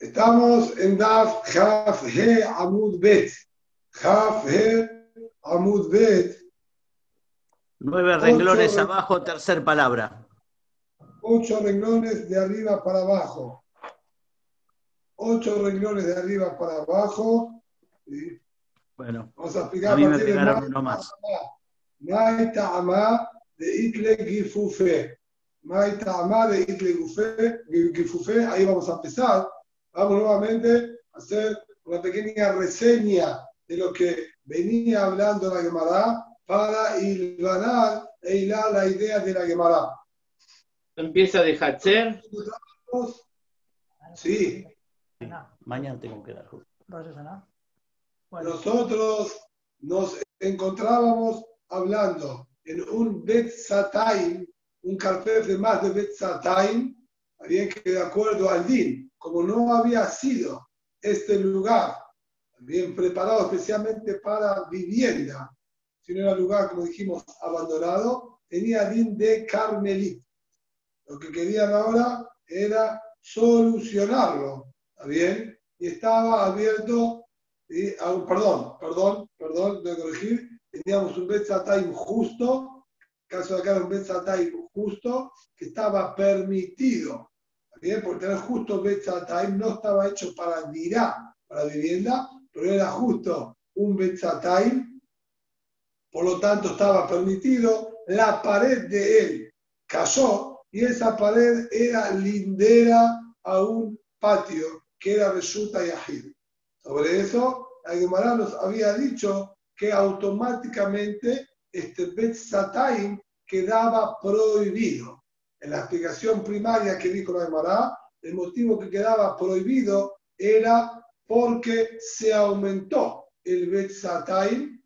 Estamos en Daf Jaf He Amud Bet. Jaf He Amud Bet. Nueve renglones abajo, tercer palabra. Ocho renglones de arriba para abajo. Ocho renglones de arriba para abajo. Bueno, vamos a explicar a mí me pegaron uno más. Mai Ta'ama de Itle Gifufe. Mai Ta'ama de Itle Gifufe. Ahí vamos a empezar. Vamos nuevamente a hacer una pequeña reseña de lo que venía hablando la Gemara para hilvanar e hilar la idea de la Gemara. Empieza de Hatzer. Sí, Mañana tengo que dar. Nosotros nos encontrábamos hablando en un Bet Sataim, un carpet de más de Bet Sataim, bien que de acuerdo al DIN, como no había sido este lugar bien preparado especialmente para vivienda, sino era un lugar, como dijimos, abandonado, tenía DIN de Carmelit. Lo que querían ahora era solucionarlo, ¿está bien? Y estaba abierto ¿sí? Ah, perdón, perdón, perdón, tengo que corregir. Teníamos un Betzatayim justo, caso de acá era un Betzatayim justo, que estaba permitido. ¿Está Bien, porque tener justo Betzatayim no estaba hecho para dirá, para vivienda, pero era justo un Betzatayim, por lo tanto estaba permitido. La pared de él cayó y esa pared era lindera a un patio que era Resulta y Ajid. Sobre eso, la Gemara nos había dicho que automáticamente este Bet Sataim quedaba prohibido. En la explicación primaria que dijo la Gemara, el motivo que quedaba prohibido era porque se aumentó el Bet Sataim,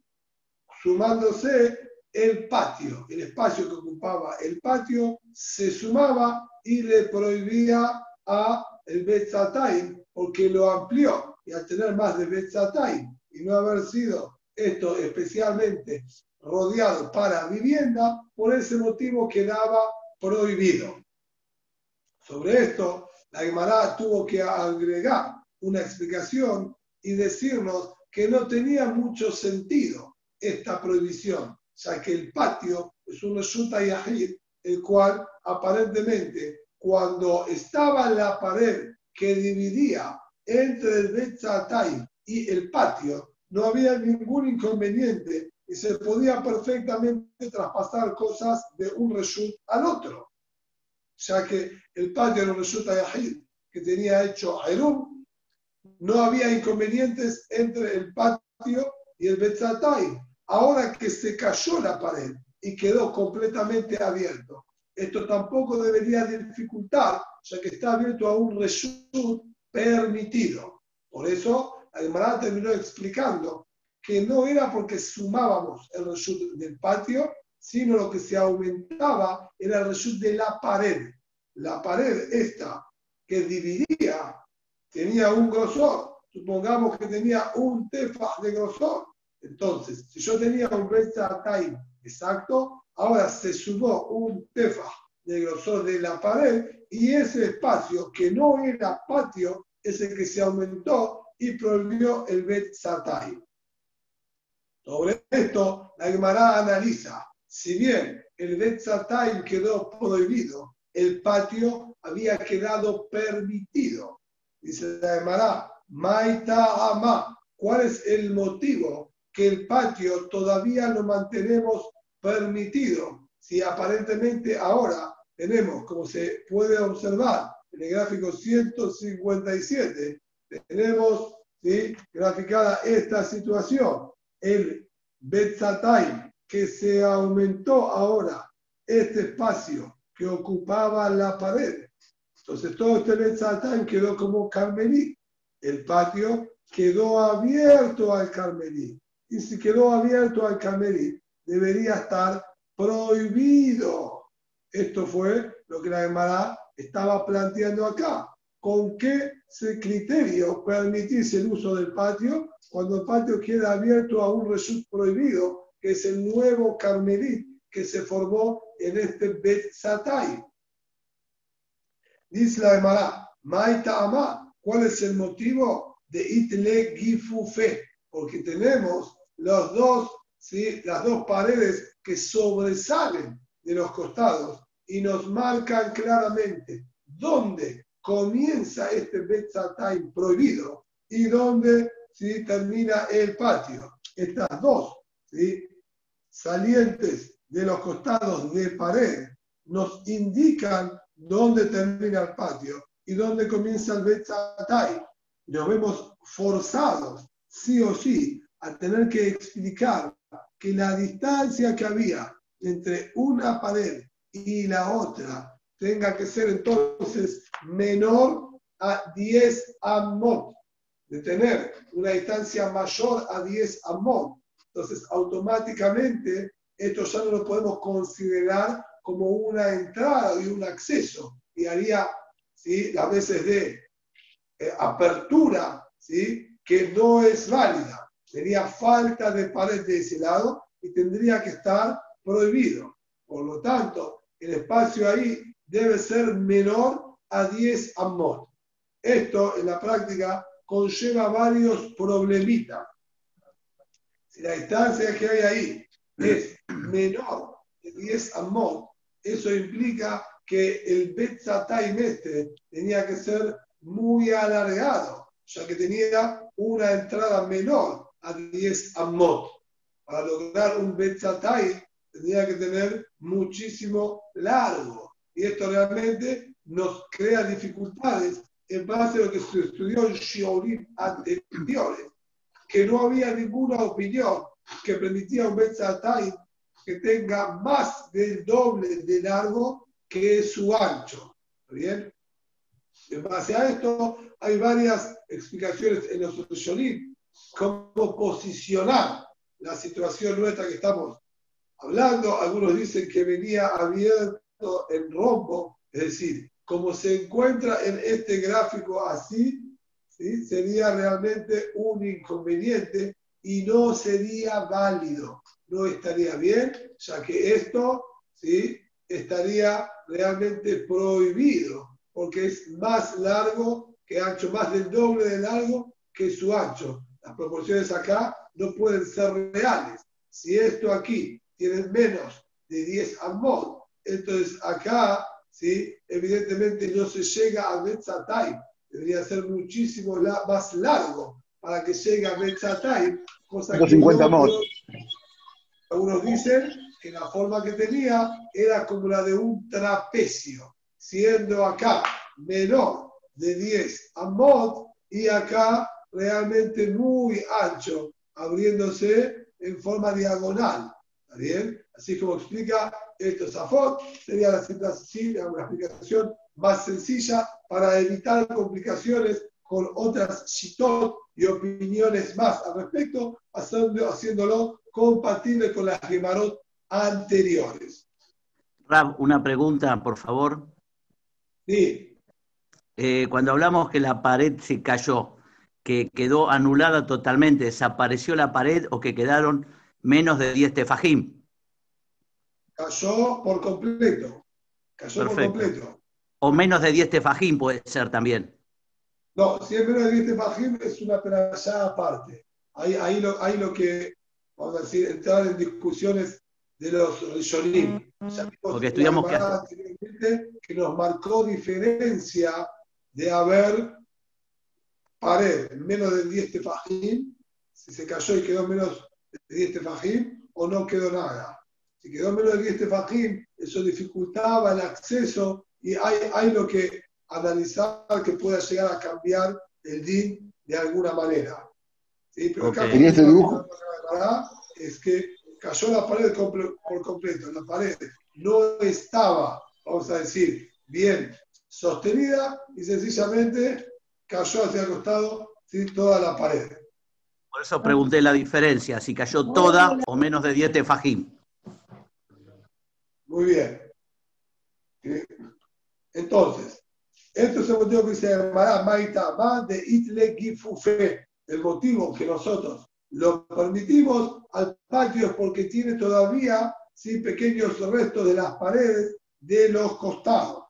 sumándose el patio, el espacio que ocupaba el patio se sumaba y le prohibía a el Bet Sataim porque lo amplió y al tener más de Betzatay y no haber sido esto especialmente rodeado para vivienda, por ese motivo quedaba prohibido. Sobre esto, la Gemara tuvo que agregar una explicación y decirnos que no tenía mucho sentido esta prohibición, ya que el patio es un Reshuta Yahid, el cual aparentemente cuando estaba la pared que dividía entre el Betzatay y el patio, no había ningún inconveniente y se podía perfectamente traspasar cosas de un reshut al otro, ya que el patio era un reshut yahid que tenía hecho Airum, no había inconvenientes entre el patio y el Betzatay. Ahora que se cayó la pared y quedó completamente abierto, esto tampoco debería dificultar, ya que está abierto a un reshut permitido. Por eso, la Gemara terminó explicando que no era porque sumábamos el reshut del patio, sino lo que se aumentaba era el reshut de la pared. La pared esta que dividía tenía un grosor, supongamos que tenía un tefa de grosor. Entonces, si yo tenía un time exacto, ahora se sumó un tefa de grosor de la pared y ese espacio que no era patio es el que se aumentó y prohibió el Bet Satay. Sobre esto, la Gemara analiza, si bien el Bet Satay quedó prohibido, el patio había quedado permitido. Dice la Gemara, Maita Ama, ¿cuál es el motivo que el patio todavía lo mantenemos permitido? Si aparentemente ahora tenemos, como se puede observar en el gráfico 157, tenemos ¿sí? graficada esta situación. El Betzatay, que se aumentó ahora este espacio que ocupaba la pared. Entonces todo este Betzatay quedó como Carmelí. El patio quedó abierto al Carmelí. Y si quedó abierto al Carmelí, debería estar prohibido. Esto fue lo que la Gemara estaba planteando acá. ¿Con qué criterio permitirse el uso del patio cuando el patio queda abierto a un resut prohibido, que es el nuevo Carmelit que se formó en este Bet Satay? Dice la Gemara, Maita Amá, ¿Cuál es el motivo de Itle Gifufe? Porque tenemos los dos, ¿sí? las dos paredes que sobresalen de los costados y nos marcan claramente dónde comienza este Betzatay prohibido y dónde ¿sí? termina el patio. Estas dos salientes de los costados de pared nos indican dónde termina el patio y dónde comienza el Betzatay. Nos vemos forzados, sí o sí, a tener que explicar que la distancia que había entre una pared y la otra tenga que ser entonces menor a 10 amot, de tener una distancia mayor a 10 amot. Entonces, automáticamente, esto ya no lo podemos considerar como una entrada y un acceso, y haría ¿sí? las veces de eh, apertura ¿sí? que no es válida. Sería falta de pared de ese lado y tendría que estar prohibido. Por lo tanto, el espacio ahí debe ser menor a 10 amot. Esto en la práctica conlleva varios problemitas. Si la distancia que hay ahí es menor de 10 amot, eso implica que el Betzatayim este tenía que ser muy alargado, ya que tenía una entrada menor a 10 amot. Para lograr un Betzatayim tendría que tener muchísimo largo. Y esto realmente nos crea dificultades en base a lo que se estudió en Shiorim anteriores, que no había ninguna opinión que permitía un Betzatay que tenga más del doble de largo que su ancho. ¿Bien? En base a esto, hay varias explicaciones en los Shiorim, cómo posicionar la situación nuestra que estamos hablando. Algunos dicen que venía abierto en rombo, es decir, como se encuentra en este gráfico así, ¿sí? sería realmente un inconveniente y no sería válido, no estaría bien, ya que esto ¿sí? estaría realmente prohibido, porque es más largo que ancho, más del doble de largo que su ancho. Las proporciones acá no pueden ser reales. Si esto aquí tiene menos de 10 amot, entonces acá, ¿sí? evidentemente no se llega a Metzatay, debería ser muchísimo más largo para que llegue a Metzatay, cosa que 50 amot. Algunos dicen que la forma que tenía era como la de un trapecio, siendo acá menor de 10 amot y acá realmente muy ancho, abriéndose en forma diagonal. ¿Está bien? Así como explica esto Zafot, sería la, una explicación más sencilla para evitar complicaciones con otras shitot y opiniones más al respecto, haciéndolo compatible con las gemarot anteriores. Rab, una pregunta, por favor. Sí. Eh, cuando hablamos que la pared se cayó, que quedó anulada totalmente, desapareció la pared o que quedaron menos de 10 tefajim. Cayó por completo. Cayó por completo. O menos de 10 tefajim puede ser también. No, si es menos de 10 tefajim es una perashá aparte. Ahí, ahí, lo, ahí lo que, vamos a decir, entrar en discusiones de los Rishonim. Porque estudiamos que... que nos marcó diferencia de haber pared menos de 10 tefajim, si se cayó y quedó menos de 10 tefajim, o no quedó nada. Si quedó menos de 10 tefajim, eso dificultaba el acceso y hay, hay lo que analizar que pueda llegar a cambiar el DIN de alguna manera. ¿Sí? Pero acá ¿Y este dibujo? es que cayó la pared por completo. La pared no estaba, vamos a decir, bien sostenida y sencillamente cayó hacia el costado ¿sí? toda la pared. Por eso pregunté la diferencia, si cayó toda o menos de 10 tefajim. Muy bien. Entonces, esto es el motivo que se llamará Maita de Itle Gifufe. El motivo que nosotros lo permitimos al patio es porque tiene todavía ¿sí? pequeños restos de las paredes de los costados.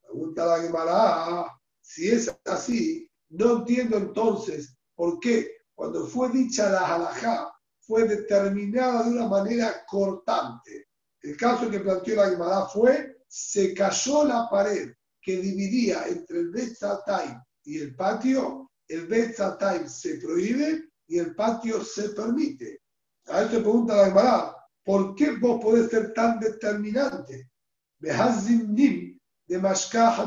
Pregunta la Gemara, si es así, No entiendo entonces por qué cuando fue dicha la halajá fue determinada de una manera cortante. El caso que planteó la Gemara fue, se cayó la pared que dividía entre el Betzatay y el patio, el Betzatay se prohíbe y el patio se permite. A esto pregunta la Gemara, ¿por qué vos podés ser tan determinante?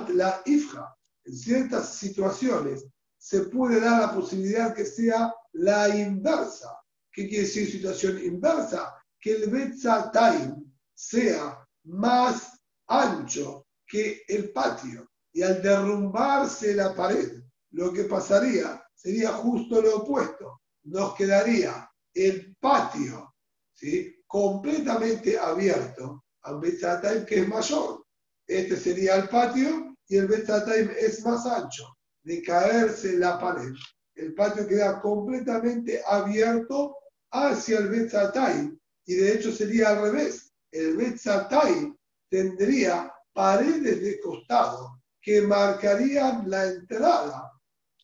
de la Ifja. En ciertas situaciones se puede dar la posibilidad que sea la inversa. ¿Qué quiere decir situación inversa? Que el Betzatay sea más ancho que el patio. Y al derrumbarse la pared, lo que pasaría sería justo lo opuesto. Nos quedaría el patio ¿sí? completamente abierto al Betzatay que es mayor. Este sería el patio y el Betzatay es más ancho. De caerse la pared, el patio queda completamente abierto hacia el Betzatay y de hecho sería al revés. El Betzatay tendría paredes de costado que marcarían la entrada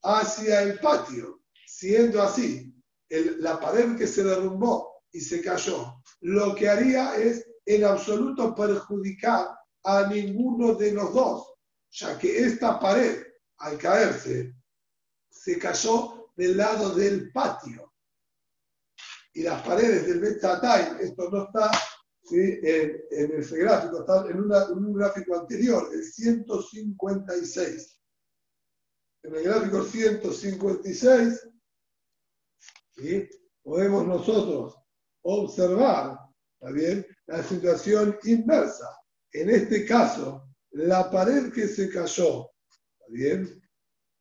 hacia el patio. Siendo así, la pared que se derrumbó y se cayó, lo que haría es en absoluto perjudicar a ninguno de los dos, ya que esta pared, al caerse, se cayó del lado del patio. Y las paredes del Betzatay, esto no está en, en, ese gráfico, está en, un gráfico anterior, el 156. En el gráfico 156, podemos nosotros observar bien? la situación inversa. En este caso, la pared que se cayó bien?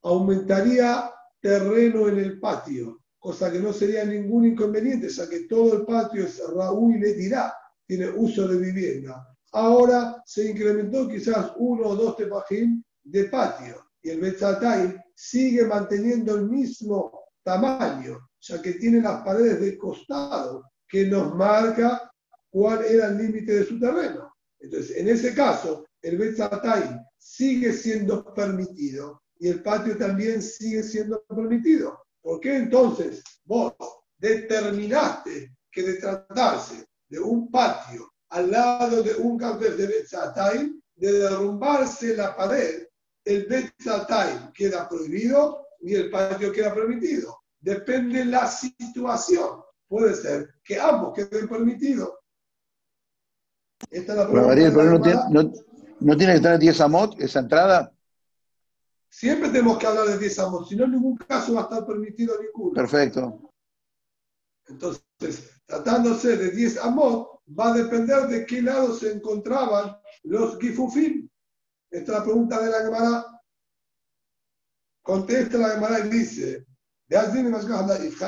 aumentaría terreno en el patio, cosa que no sería ningún inconveniente, ya que todo el patio es Raúl y le dirá tiene uso de vivienda. Ahora se incrementó quizás uno o dos tepajín de patio y el Betzatay sigue manteniendo el mismo tamaño, ya que tiene las paredes de costado que nos marca cuál era el límite de su terreno. Entonces, en ese caso, el Betzatay sigue siendo permitido y el patio también sigue siendo permitido. ¿Por qué entonces vos determinaste que de tratarse de un patio al lado de un café de Betzatay, de derrumbarse la pared, el Betzatay queda prohibido y el patio queda permitido. Depende de la situación. Puede ser que ambos queden permitidos. Esta es la María, pero no tiene, no, tiene que estar en 10 amot esa entrada. Siempre tenemos que hablar de 10 amot, si no en ningún caso va a estar permitido ninguno. Perfecto. Entonces, tratándose de 10 amot, va a depender de qué lado se encontraban los gifufim. Esta es la pregunta de la Gemara. Contesta la Gemara y dice, de Azim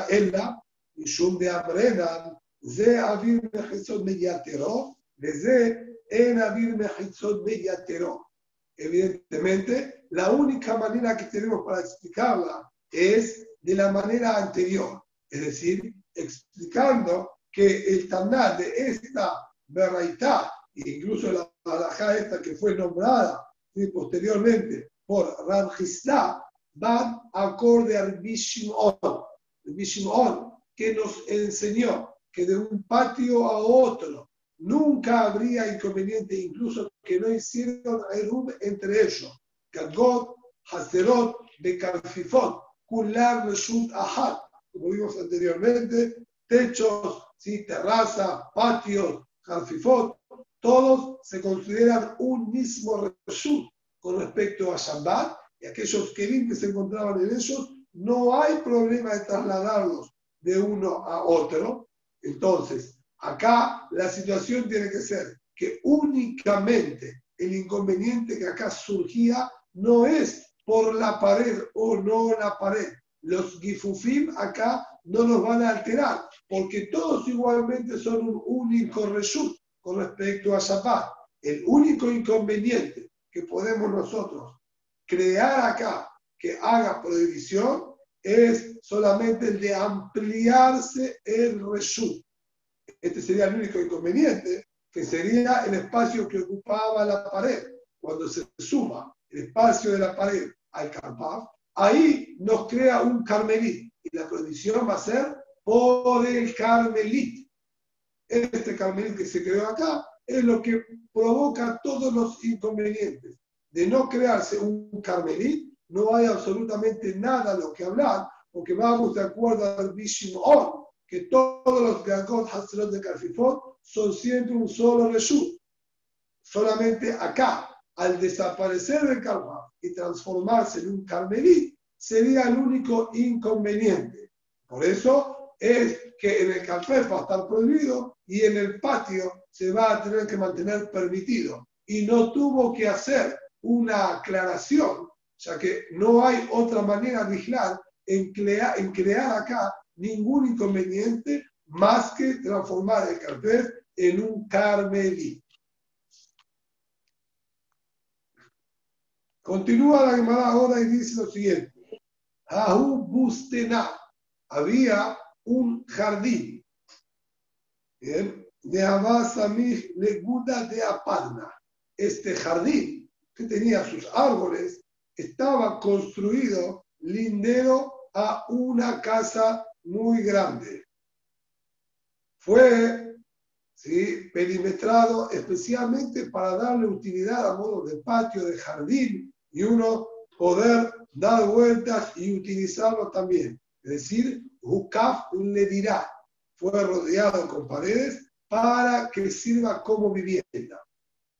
Ella, Shum de Abrenan, Ze Avir Mechitzot Mediatero, de En Avir Mechitzot Mediatero. Evidentemente, la única manera que tenemos para explicarla es de la manera anterior, es decir, explicando que el Taná de esta Berraitá, incluso la alajá esta que fue nombrada posteriormente por Ramjistá, van acorde al Bishimon, que nos enseñó que de un patio a otro nunca habría inconveniente, incluso que no hicieron Erub entre ellos. Gadgot, Haserot, Bekarfifot, Kular, Reshut, Ahad, como vimos anteriormente, techos, ¿sí? terraza, patios, jarfifot, todos se consideran un mismo reshut con respecto a Shabbat y aquellos que se encontraban en ellos, no hay problema de trasladarlos de uno a otro. Entonces, acá la situación tiene que ser que únicamente el inconveniente que acá surgía no es por la pared o no la pared, los gifufim acá no nos van a alterar, porque todos igualmente son un único reshut con respecto a Shabbat. El único inconveniente que podemos nosotros crear acá que haga prohibición es solamente el de ampliarse el reshut. Este sería el único inconveniente, que sería el espacio que ocupaba la pared. Cuando se suma el espacio de la pared al carpaf, ahí nos crea un carmelit. Y la prohibición va a ser por el carmelit. Este carmelit que se creó acá es lo que provoca todos los inconvenientes. De no crearse un carmelit, no hay absolutamente nada a lo que hablar, porque vamos de acuerdo al Bishimon, que todos los Gagot Hatzerot de Carfifot son siempre un solo Reshut. Solamente acá, al desaparecer el Karma y transformarse en un Carmelit, sería el único inconveniente. Por eso es que en el café va a estar prohibido y en el patio se va a tener que mantener permitido. Y no tuvo que hacer una aclaración, ya que no hay otra manera de vigilar en, en crear acá ningún inconveniente más que transformar el café en un carmelí. Continúa la Gemara ahora y dice lo siguiente. Bustena. Había un jardín. De Abasamih Leguda de Aparna. Este jardín que tenía sus árboles estaba construido lindero a una casa muy grande. Fue ¿sí? perimetrado especialmente para darle utilidad a modo de patio, de jardín, y uno poder dar vueltas y utilizarlo también. Es decir, Hukaf le dirá, fue rodeado con paredes para que sirva como vivienda.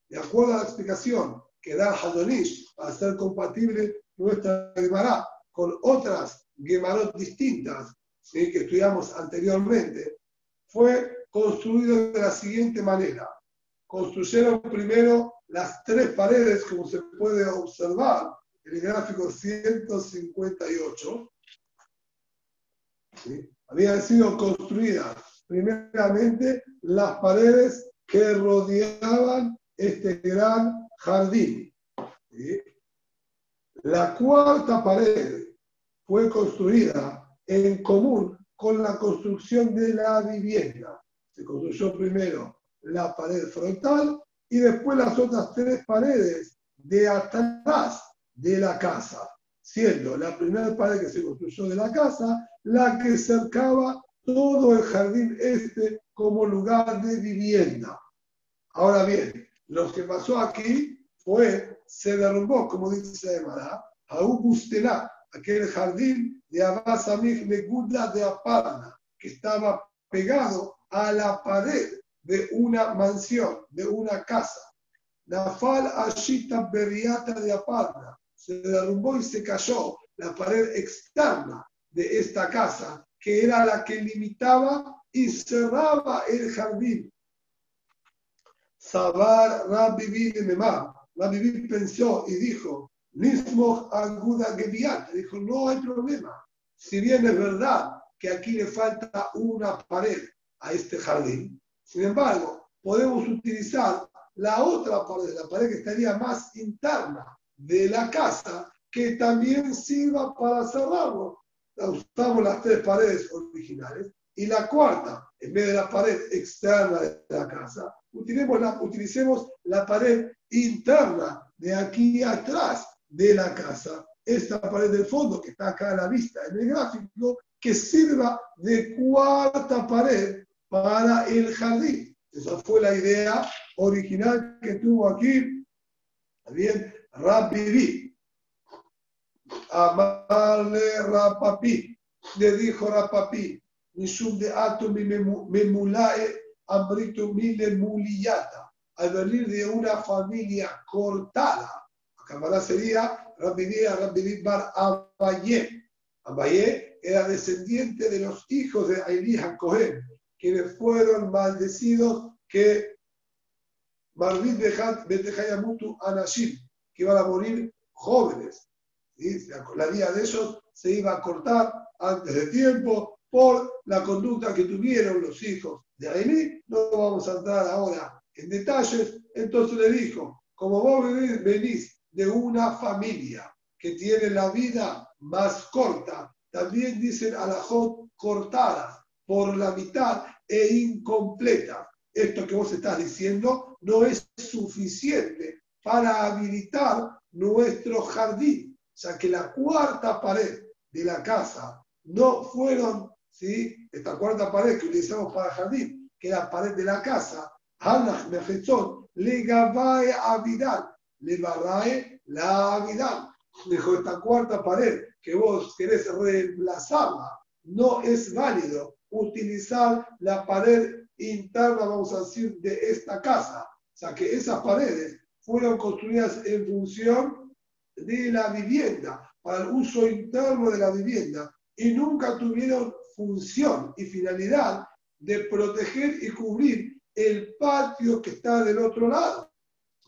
De acuerdo a la explicación que da Hadonish para ser compatible nuestra Gemara con otras Gemarot distintas que estudiamos anteriormente, fue construido de la siguiente manera. Construyeron primero las tres paredes, como se puede observar en el gráfico 158. Habían sido construidas primeramente las paredes que rodeaban este gran jardín. La cuarta pared fue construida en común con la construcción de la vivienda. Se construyó primero la pared frontal y después las otras tres paredes de atrás de la casa, siendo la primera pared que se construyó de la casa la que cercaba todo el jardín este como lugar de vivienda. Ahora bien, lo que pasó aquí fue, se derrumbó, como dice Emara, a Augustela, aquel jardín de Abasamich Megudla de Aparna, que estaba pegado a la pared de una mansión, de una casa. Nafal Ashita Beriata de Aparna, se derrumbó y se cayó la pared externa de esta casa, que era la que limitaba y cerraba el jardín. Sabar Rabbi Memar. Rabbi pensó y dijo, Nismoch Aguda Gebiat. Dijo, no hay problema. Si bien es verdad que aquí le falta una pared a este jardín, sin embargo, podemos utilizar la otra pared, la pared que estaría más interna de la casa, que también sirva para cerrarlo. Usamos las tres paredes originales y la cuarta, en vez de la pared externa de la casa, utilicemos la, utilicemos la pared interna de aquí atrás de la casa. Esta pared del fondo que está acá a la vista en el gráfico, que sirva de cuarta pared para el jardín. Esa fue la idea original que tuvo aquí, bien, Rapibi. Amarle Rapapi, le dijo Rapapi, Mishum de Atum Memulae Ambritu Mile Muliyata, al venir de una familia cortada. Acá sería Rapibi Rapibi Bar Abaye. Abaye era descendiente de los hijos de Ailija Cohen, quienes fueron maldecidos que Marvin Betejayamutu Anashim, que iban a morir jóvenes. La vida de ellos se iba a cortar antes de tiempo por la conducta que tuvieron los hijos de Ailí. No vamos a entrar ahora en detalles. Entonces le dijo, como vos venís de una familia que tiene la vida más corta, también dicen alajot cortada por la mitad e incompleta. Esto que vos estás diciendo no es suficiente para habilitar nuestro jardín. ya que la cuarta pared de la casa no fueron, ¿sí? esta cuarta pared que utilizamos para jardín, que la pared de la casa, Hanach Mefetzon, le gabae avidal, le barrae la avidal. Dijo, esta cuarta pared que vos querés reemplazarla, no es válido utilizar la pared interna, vamos a decir, de esta casa. O sea, que esas paredes fueron construidas en función de la vivienda, para el uso interno de la vivienda, y nunca tuvieron función y finalidad de proteger y cubrir el patio que está del otro lado.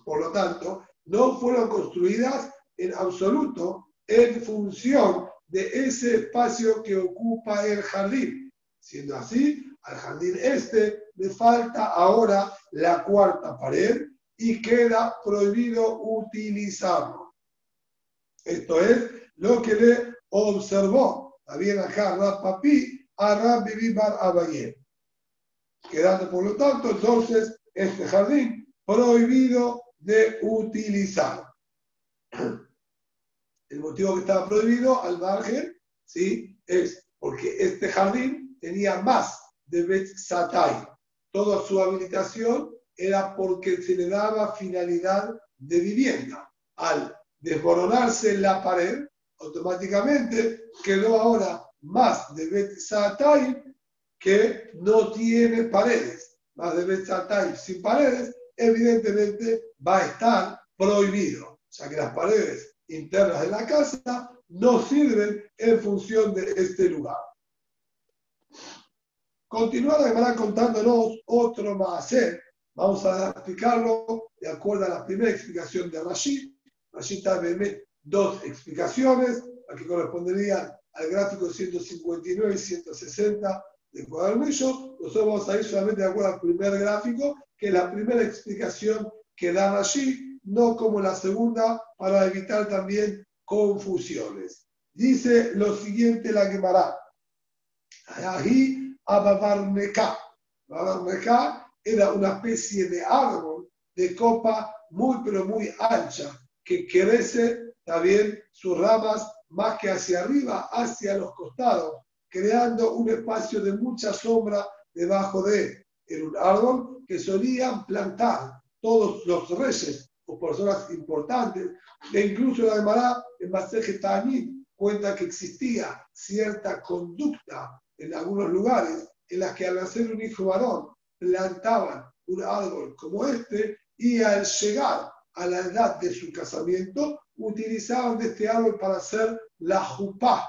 Por lo tanto, no fueron construidas en absoluto en función de ese espacio que ocupa el jardín. Siendo así, al jardín este le falta ahora la cuarta pared y queda prohibido utilizarlo. Esto es lo que le observó David acá Papi a Rabbi Bar Abayé. Quedando, por lo tanto, entonces, este jardín prohibido de utilizar. El motivo que estaba prohibido al margen, ¿sí? Es porque este jardín tenía más de Bet Satay. Toda su habilitación era porque se le daba finalidad de vivienda. Al desmoronarse la pared, automáticamente quedó ahora más de Bet Satay que no tiene paredes. Más de Bet Satay sin paredes, evidentemente va a estar prohibido. O sea que las paredes internas de la casa no sirven en función de este lugar. Continúa la Gemara contándonos otro más. Vamos a explicarlo de acuerdo a la primera explicación de Rashid. Rashid trae dos explicaciones, a que corresponderían al gráfico 159 y 160 del cuadernillo. Nosotros vamos a ir solamente de acuerdo al primer gráfico, que es la primera explicación que da Rashid, no como la segunda, para evitar también confusiones. Dice lo siguiente la Gemara. Ahí Ababarmeká. Ababarmeká era una especie de árbol de copa muy, pero muy ancha, que crece también sus ramas más que hacia arriba, hacia los costados, creando un espacio de mucha sombra debajo de él. Era un árbol que solían plantar todos los reyes o personas importantes, e incluso la Gemara en Maseje Ta'anim cuenta que existía cierta conducta en algunos lugares en las que al nacer un hijo varón plantaban un árbol como este y al llegar a la edad de su casamiento utilizaban de este árbol para hacer la jupá.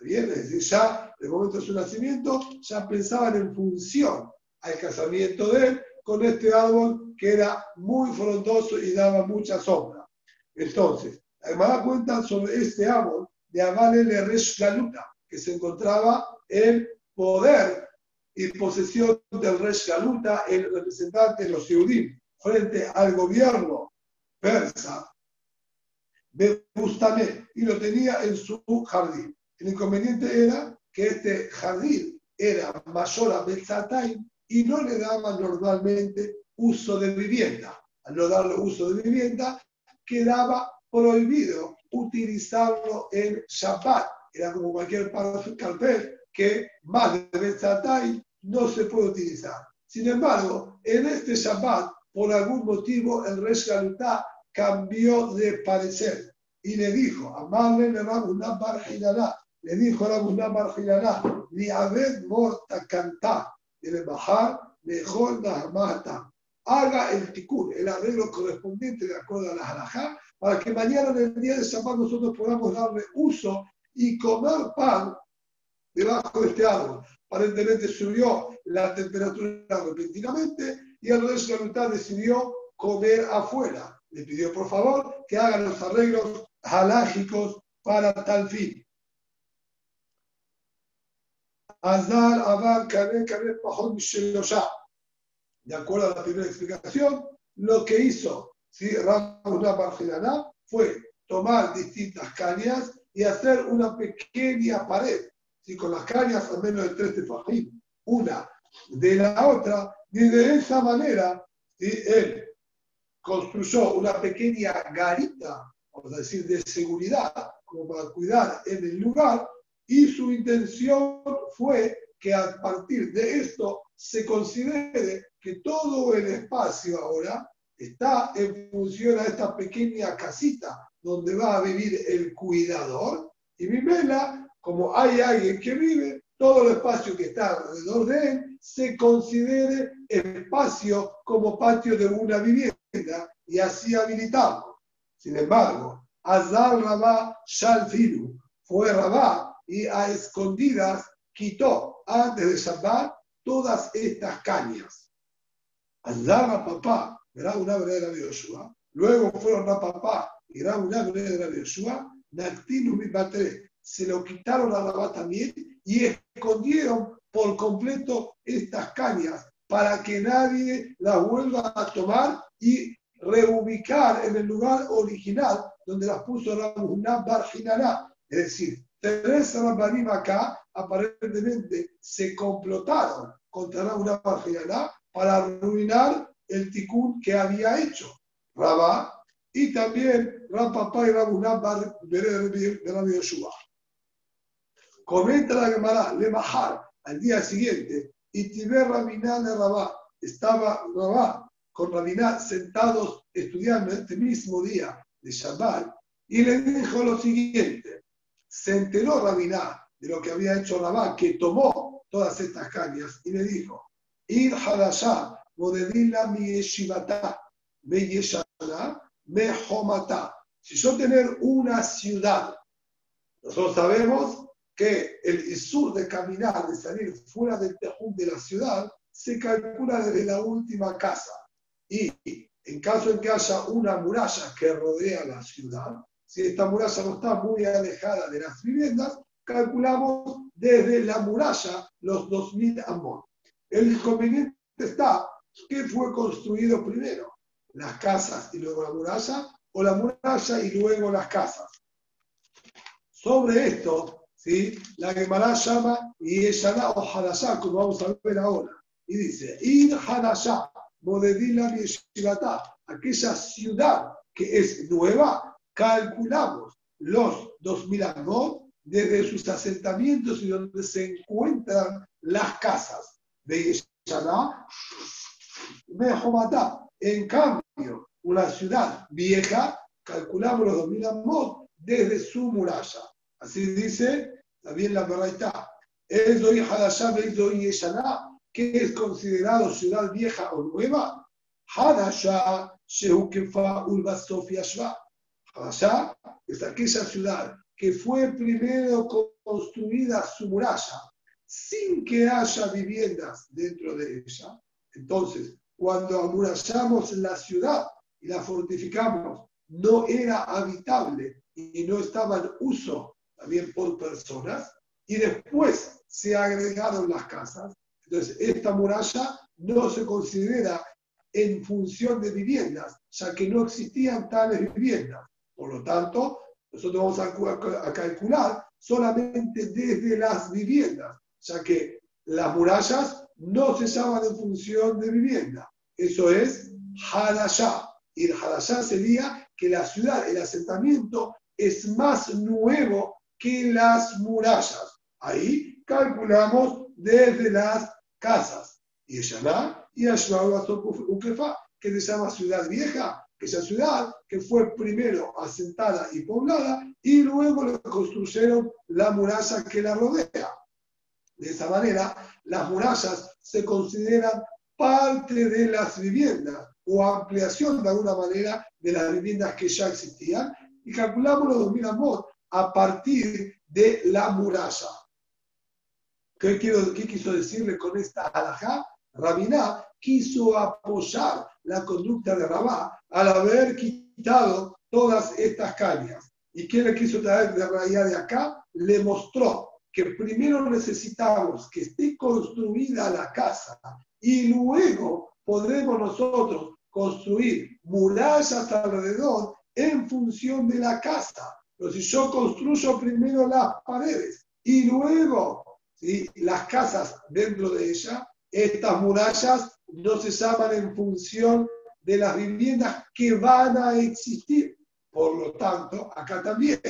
Bien, es decir, ya en el momento de su nacimiento ya pensaban en función al casamiento de él con este árbol que era muy frondoso y daba mucha sombra. Entonces, además cuenta sobre este árbol de Avale Resh Galuta, que se encontraba en poder y posesión del Resh Galuta, el representante de los Yehudim, frente al gobierno persa, Bustame, y lo tenía en su jardín. El inconveniente era que este jardín era mayor a Betzatay y no le daba normalmente uso de vivienda. Al no darle uso de vivienda, quedaba prohibido utilizarlo en Shabbat. Era como cualquier carpet que más de Betzatay no se puede utilizar. Sin embargo, en este Shabbat, por algún motivo, el rey Galutá cambió de parecer y le dijo, amarle le una barjilana, le dijo la barjilana, ni haber morta cantar, y le bajar, mejor mata. Haga el tikkun, el arreglo correspondiente de acuerdo a la halajá, para que mañana en el día de Shabbat nosotros podamos darle uso y comer pan debajo de este árbol. Aparentemente subió la temperatura repentinamente y el rey Galutá decidió comer afuera le pidió por favor que hagan los arreglos halágicos para tal fin. De acuerdo a la primera explicación, lo que hizo ¿sí? Barjilana fue tomar distintas cañas y hacer una pequeña pared, ¿sí? con las cañas al menos de tres tefajim, una de la otra, y de esa manera ¿sí? él construyó una pequeña garita, vamos a decir, de seguridad como para cuidar en el lugar, y su intención fue que a partir de esto se considere que todo el espacio ahora está en función a esta pequeña casita donde va a vivir el cuidador y vela, como hay alguien que vive, todo el espacio que está alrededor de él se considere espacio como patio de una vivienda y así habilitado. Sin embargo, Azar Rabá Shalfilu fue Rabá y a escondidas quitó antes de Shabbat todas estas cañas. Azar papá, era una verdadera de. Luego fueron a papá y era una verdadera de Yoshua. Naktinu se lo quitaron a Rabá también y escondieron por completo estas cañas para que nadie las vuelva a tomar y reubicar en el lugar original donde las puso Rabuná Barjinará. Es decir, tres Rabbanim acá aparentemente se complotaron contra Rabuná Barjinará para arruinar el ticún que había hecho Rabá y también Rapapá y Rabuná Bar. Comenta la Gemara, le bajar al día siguiente, y Tiber Rabiná de Rabá, estaba Rabá con Rabiná sentados estudiando este mismo día de Shabbat, y le dijo lo siguiente, se enteró Rabiná de lo que había hecho Rabá, que tomó todas estas cañas, y le dijo, Ir Hadashah, Modedila mi yeshivata, me yeshana, me homata. Si yo tener una ciudad, nosotros sabemos que el isur de caminar, de salir fuera del tejún de la ciudad, se calcula desde la última casa. Y en caso en que haya una muralla que rodea la ciudad, si esta muralla no está muy alejada de las viviendas, calculamos desde la muralla los 2.000 amor. El inconveniente está que fue construido primero, las casas y luego la muralla, o la muralla y luego las casas. Sobre esto, la Gemara llama Yeshana o Hadashah, como vamos a ver ahora. Y dice, Id Hadashah, Modedila Yeshivata, aquella ciudad que es nueva, calculamos los 2000 años desde sus asentamientos y donde se encuentran las casas de Yeshana, Mejomata. En cambio, una ciudad vieja, calculamos los 2000 años desde su muralla. Así dice también la verdad es hoy Hadashah, es hoy Yeshaná, que es considerado ciudad vieja o nueva. Hadashah, Sheukefa, Urba, Sofia, Shva. Hadashah es aquella ciudad que fue primero construida su muralla sin que haya viviendas dentro de ella. Entonces, cuando amurallamos la ciudad y la fortificamos, no era habitable y no estaba en uso también por personas, y después se agregaron las casas. Entonces, esta muralla no se considera en función de viviendas, ya que no existían tales viviendas. Por lo tanto, nosotros vamos a, calcular solamente desde las viviendas, ya que las murallas no se llaman en función de vivienda. Eso es Hadashah. Y el Hadashah sería que la ciudad, el asentamiento, es más nuevo que las murallas. Ahí calculamos desde las casas. Y Yeshaná y Ukefa, que se llama ciudad vieja, esa ciudad que fue primero asentada y poblada y luego le construyeron la muralla que la rodea. De esa manera, las murallas se consideran parte de las viviendas o ampliación de alguna manera de las viviendas que ya existían y calculamos los 2000 amos a partir de la muralla. ¿Qué, quiero, quiso decirle con esta alajá? Rabiná quiso apoyar la conducta de Rabá al haber quitado todas estas cañas. ¿Y qué le quiso traer de raíz de acá? Le mostró que primero necesitamos que esté construida la casa y luego podremos nosotros construir murallas alrededor en función de la casa. Pero si yo construyo primero las paredes y luego las casas dentro de ella, estas murallas no se llaman en función de las viviendas que van a existir. Por lo tanto, acá también,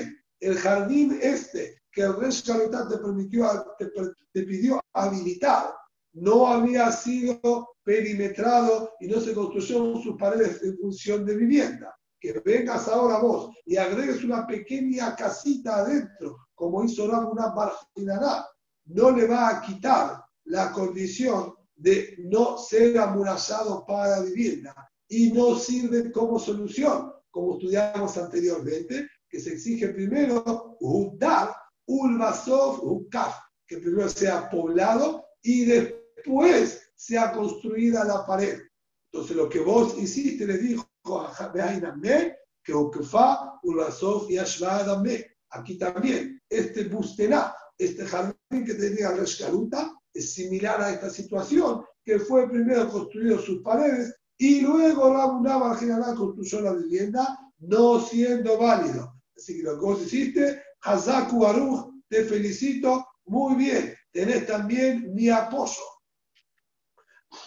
el jardín este que el rey Shalotá te, permitió, te, te pidió habilitar, no había sido perimetrado y no se construyeron sus paredes en función de vivienda. Que vengas ahora vos y agregues una pequeña casita adentro, como hizo una marginará, no le va a quitar la condición de no ser amurallado para vivienda y no sirve como solución, como estudiamos anteriormente, que se exige primero Udar, Ulbasov, Ukaf, que primero sea poblado y después sea construida la pared. Entonces lo que vos hiciste le dijo que y. Aquí también, este Bustená, este jardín que tenía Reshkaruta, es similar a esta situación, que fue primero construido sus paredes y luego Rabunaba general construyó la vivienda, no siendo válido. Así que lo que vos hiciste, Hazaku Baruch, te felicito, muy bien, tenés también mi apoyo.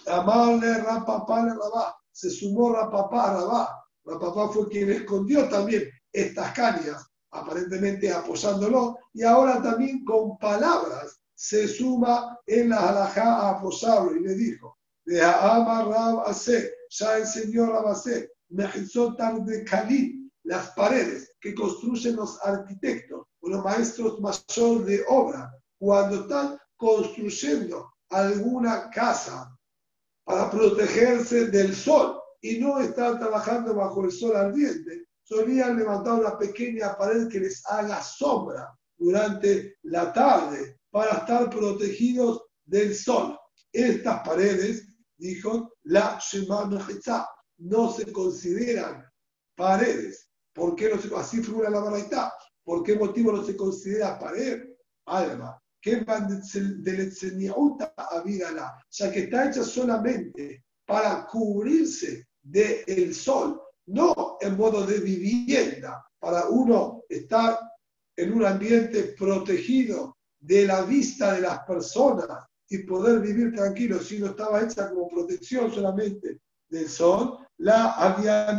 Amarle Rapapá le Rabá, se sumó Rapapá Rabá. Rapapá fue quien escondió también estas cañas, aparentemente apoyándolo, y ahora también con palabras se suma en la halajá a apoyarlo y le dijo, de Amar Rab Ase, ya enseñó Rab Ase, de Khalid, las paredes que construyen los arquitectos o los maestros mayores de obra, cuando están construyendo alguna casa para protegerse del sol y no están trabajando bajo el sol ardiente, solían levantar una pequeña pared que les haga sombra durante la tarde para estar protegidos del sol. Estas paredes, dijo la Shema no se consideran paredes. ¿Por qué no se, así figura la baraita? ¿Por qué motivo no se considera pared? Alma, que van a ya que está hecha solamente para cubrirse del sol, no en modo de vivienda, para uno estar en un ambiente protegido de la vista de las personas y poder vivir tranquilo, si no estaba hecha como protección solamente del sol, la había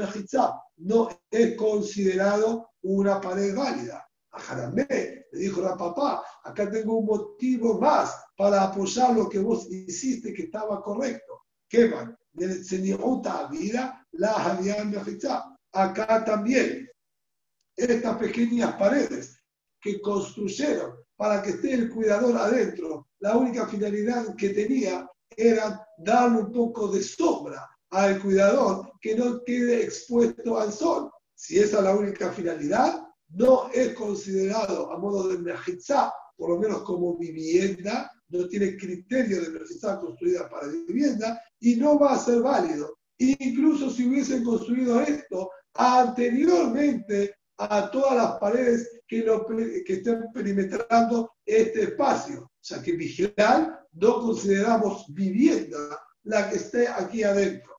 no es considerado una pared válida. A Jaramé le dijo a papá, acá tengo un motivo más para apoyar lo que vos hiciste que estaba correcto. ¿Qué van? De otra vida, la había Acá también, estas pequeñas paredes que construyeron para que esté el cuidador adentro, la única finalidad que tenía era darle un poco de sombra al cuidador que no quede expuesto al sol. Si esa es la única finalidad, no es considerado a modo de mejizá, por lo menos como vivienda, no tiene criterio de mejizá construida para vivienda y no va a ser válido. Incluso si hubiesen construido esto anteriormente a todas las paredes que, lo, que estén perimetrando este espacio. O sea que vigilar no consideramos vivienda la que esté aquí adentro.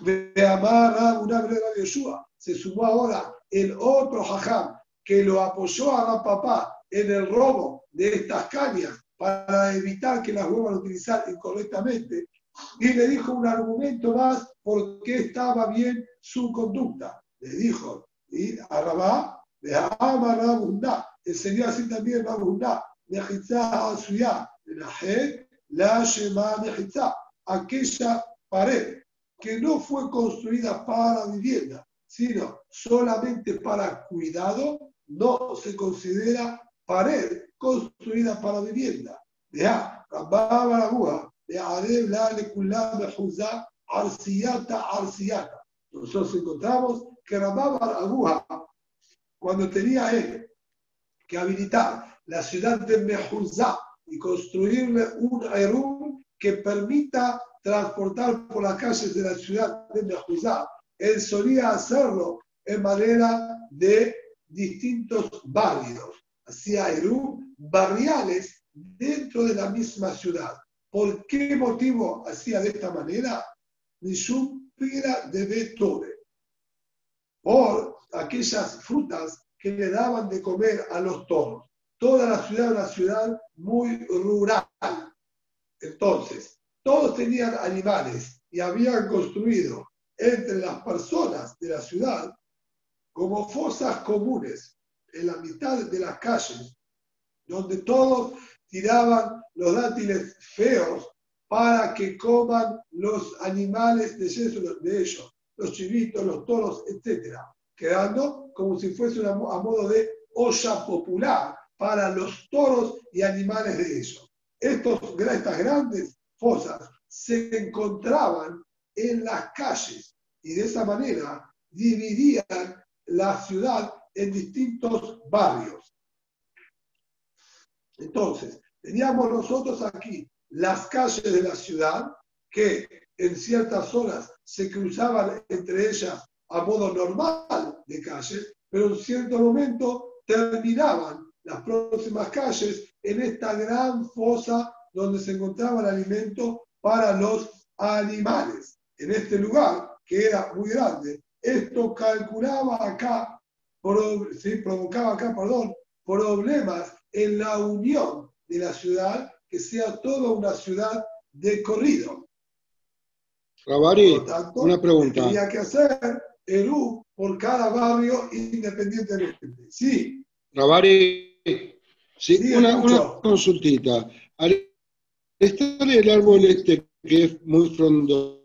De amar una de Yeshua. Se sumó ahora el otro jajam que lo apoyó a papá en el robo de estas cañas para evitar que las vuelvan a utilizar incorrectamente y le dijo un argumento más por qué estaba bien su conducta. Le dijo, y a Rabá, de Ama Rabundá, enseñó así también Rabundá, Mejizá Asuyá, la Shema Mejizá, aquella pared que no fue construida para vivienda, sino solamente para cuidado, no se considera pared construida para vivienda. De A, de Arciata Arciata. Nosotros encontramos que Rabá Baragúa, cuando tenía él que habilitar la ciudad de Mejuzá y construirle un aerum que permita transportar por las calles de la ciudad de Mejuzá. Él solía hacerlo en manera de distintos barrios. Hacía aerum barriales dentro de la misma ciudad. ¿Por qué motivo hacía de esta manera? Nishum pira de Betore. Por aquellas frutas que le daban de comer a los toros. Toda la ciudad era una ciudad muy rural. Entonces, todos tenían animales y habían construido entre las personas de la ciudad como fosas comunes en la mitad de las calles, donde todos tiraban los dátiles feos para que coman los animales de ellos, los chivitos, los toros, etc. Quedando como si fuese a modo de olla popular para los toros y animales de ellos. Estos, estas grandes fosas se encontraban en las calles y de esa manera dividían la ciudad en distintos barrios. Entonces, teníamos nosotros aquí las calles de la ciudad que en ciertas horas se cruzaban entre ellas a modo normal de calles, pero en cierto momento terminaban las próximas calles en esta gran fosa donde se encontraba el alimento para los animales. En este lugar, que era muy grande, esto calculaba acá, provocaba acá, perdón, problemas en la unión de la ciudad, que sea toda una ciudad de corrido. Ravari, una pregunta. Tenía que hacer U por cada barrio independientemente. Sí. Una, una, consultita. Al estar el árbol este que es muy frondoso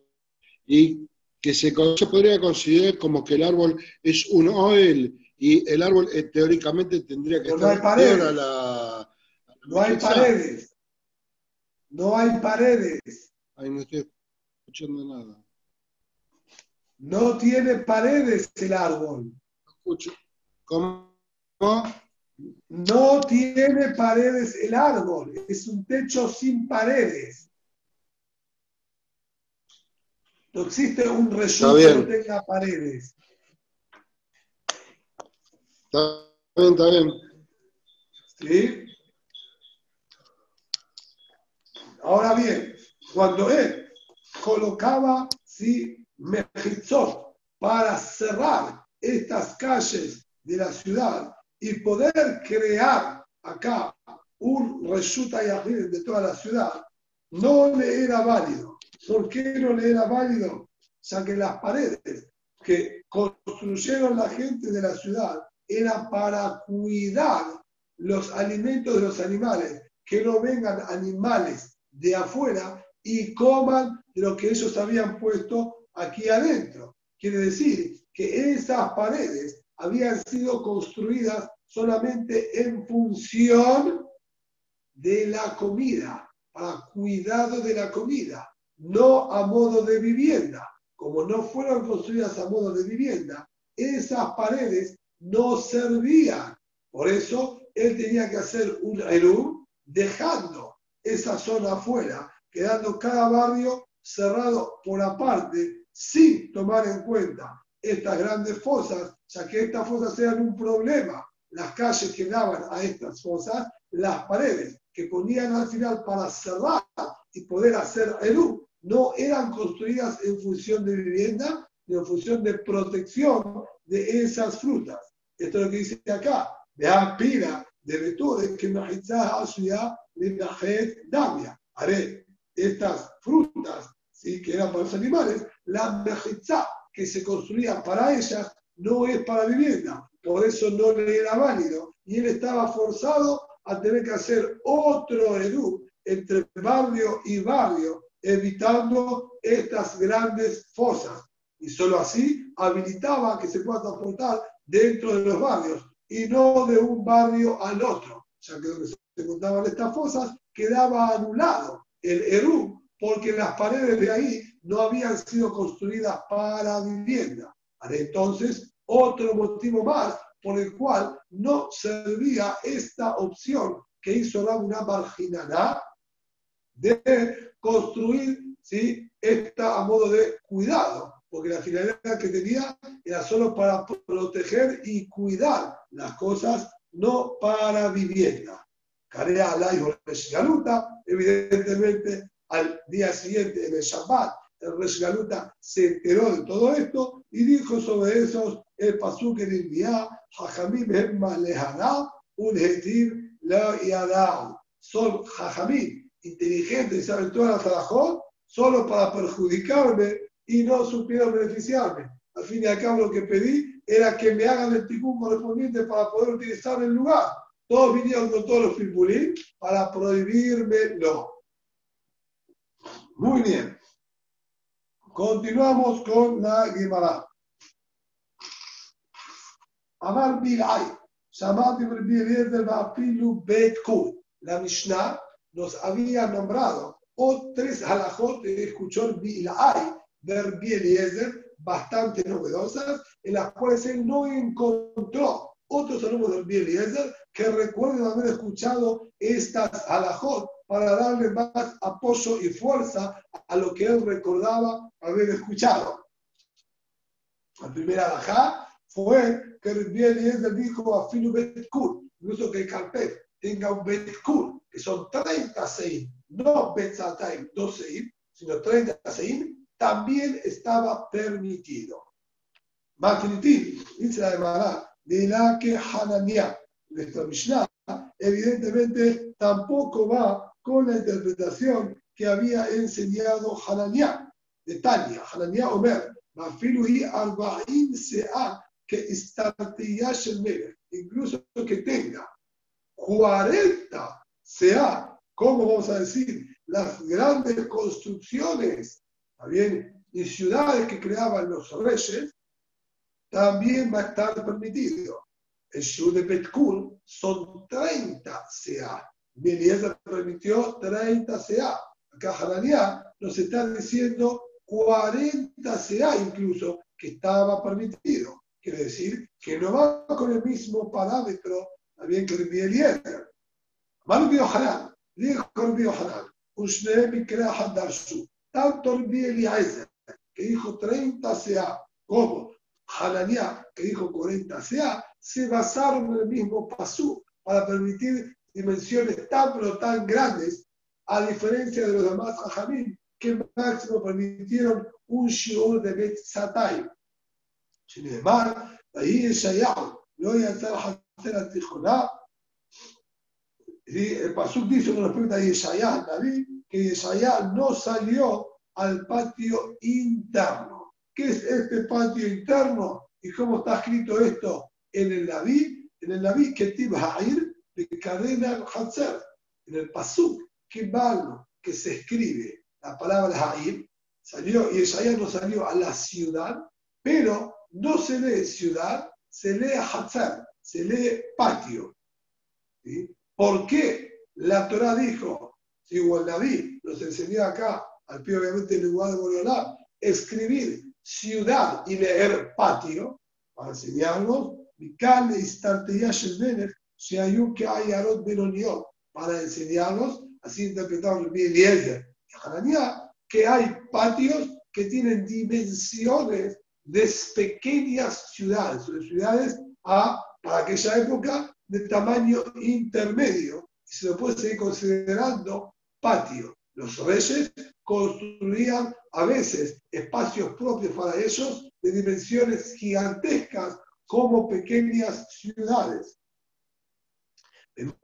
y que se, podría considerar como que el árbol es un OEL y el árbol eh, teóricamente tendría que estar no hay paredes. la, no hay paredes. No hay paredes. Ay, no estoy escuchando nada. No tiene paredes el árbol. Escucho. ¿Cómo? No tiene paredes el árbol. Es un techo sin paredes. No existe un resumen que no tenga paredes. Está bien, está bien. ¿Sí? Ahora bien, cuando él colocaba ¿sí? mejizot para cerrar estas calles de la ciudad y poder crear acá un resulta y de toda la ciudad, no le era válido. ¿Por qué no le era válido? Ya que las paredes que construyeron la gente de la ciudad eran para cuidar los alimentos de los animales, que no vengan animales de afuera y coman lo que ellos habían puesto aquí adentro. Quiere decir que esas paredes habían sido construidas solamente en función de la comida, para cuidado de la comida no a modo de vivienda. Como no fueron construidas a modo de vivienda, esas paredes no servían. Por eso él tenía que hacer un erum dejando esa zona afuera, quedando cada barrio cerrado por aparte, sin tomar en cuenta estas grandes fosas, ya que estas fosas eran un problema. Las calles que daban a estas fosas, las paredes que ponían al final para cerrar y poder hacer erum, no eran construidas en función de vivienda, ni en función de protección de esas frutas. Esto es lo que dice acá. De pila de vetores que damia. Haré estas frutas, ¿sí? que eran para los animales, la mejizá que se construía para ellas no es para vivienda. Por eso no le era válido. Y él estaba forzado a tener que hacer otro edú entre barrio y barrio evitando estas grandes fosas. Y solo así habilitaba que se pueda transportar dentro de los barrios y no de un barrio al otro. Ya que donde se encontraban estas fosas quedaba anulado el Eru, porque las paredes de ahí no habían sido construidas para vivienda. Entonces, otro motivo más por el cual no servía esta opción que hizo una marginada de construir ¿sí? esta a modo de cuidado, porque la finalidad que tenía era solo para proteger y cuidar las cosas, no para vivienda. Carea la Galuta, evidentemente al día siguiente, en el Shabbat, el Resh Galuta se enteró de todo esto y dijo sobre esos el pasuk en el día, Jajamim Hemma Lehana, un La Yadao. Son Jajamim inteligentes y saben todas las trabajos solo para perjudicarme y no supieron beneficiarme. Al fin y al cabo lo que pedí era que me hagan el ticún correspondiente para poder utilizar el lugar. Todos vinieron con todos los filpulín para prohibírmelo. Muy bien. Continuamos con la Guimara. Amar Bilay, Shamati Apilu Bet La Mishnah nos había nombrado o tres halajot escuchó Bilay, ver Eliezer, bastante novedosas, en las cuales él no encontró otros alumnos del Eliezer que recuerden haber escuchado estas halajot para darle más apoyo y fuerza a lo que él recordaba haber escuchado. La primera alajá fue que el Eliezer dijo a Filu Betkur, incluso que el carpet tenga un Betkur, que son 30 seim, no Betzataim, 2 seim, sino 30 seim, también estaba permitido. Makritim, dice la de la que Hananiah, nuestra Mishnah, evidentemente tampoco va con la interpretación que había enseñado Hananiah, de Tania, Hananiah Omer, Mafiluhi Arba'in Sea, que Istartiyash el incluso que tenga 40 sea, ¿cómo vamos a decir? Las grandes construcciones bien? Y ciudades que creaban los reyes, también va a estar permitido. El Shur de Betkul son 30 CA. Eliezer permitió 30 CA. Acá Hananiah nos está diciendo 40 CA incluso que estaba permitido. Quiere decir que no va con el mismo parámetro también que el Eliezer. Mal Hanan, dijo el Hanan, Ushne Mikra Hadarshu tanto el Eliezer, que dijo 30 CA, como Hananiah, que dijo 40 CA, se basaron en el mismo pasú para permitir dimensiones tan pero tan grandes, a diferencia de los demás Jajamín, que máximo permitieron un shiur de Bet Satay. Sin embargo, ahí es Shayao, no a hacer hacer Tijoná. El Pasuk dice con respecto a Yeshayah, David, que Yeshayah no salió al patio interno. ¿Qué es este patio interno? ¿Y cómo está escrito esto en el Naví? En el Naví, que Ha'ir, de cadena Hatzer, en el Pasuk, que que se escribe la palabra Ha'ir, salió, y Yeshayah no salió a la ciudad, pero no se lee ciudad, se lee Hatzer, se lee patio. ¿Por qué la Torah dijo si David nos enseñó acá, al pie obviamente en lugar de Borolá, escribir ciudad y leer patio, para enseñarnos, si hay un que hay Arot Benoniot, para enseñarnos, así interpretamos el Eliezer y que hay patios que tienen dimensiones de pequeñas ciudades, de ciudades a, para aquella época de tamaño intermedio, y se lo puede seguir considerando patio. Los reyes construían a veces espacios propios para ellos de dimensiones gigantescas como pequeñas ciudades. En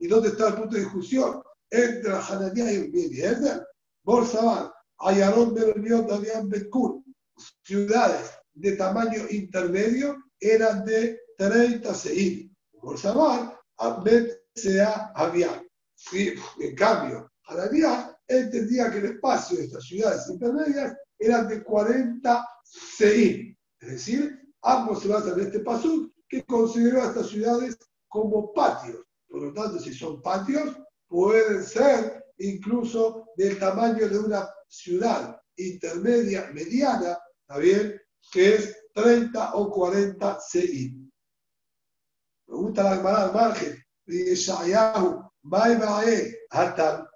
¿y dónde está el punto de discusión entre Hananiah y Eliezer? Bolsaban, Ayarón, Bereniot, Damián, Betkur, ciudades de tamaño intermedio eran de 30 seir. Bolsaban, Bet Sea Avian. Sí, en cambio, Hananiah entendía que el espacio de estas ciudades intermedias era de 40 seim. Es decir, ambos se basan en este paso que consideró a estas ciudades como patios. Por lo tanto, si son patios, pueden ser incluso del tamaño de una ciudad intermedia, mediana, ¿está bien? Que es 30 o 40 CI. Pregunta la hermana al margen Yeshayahu,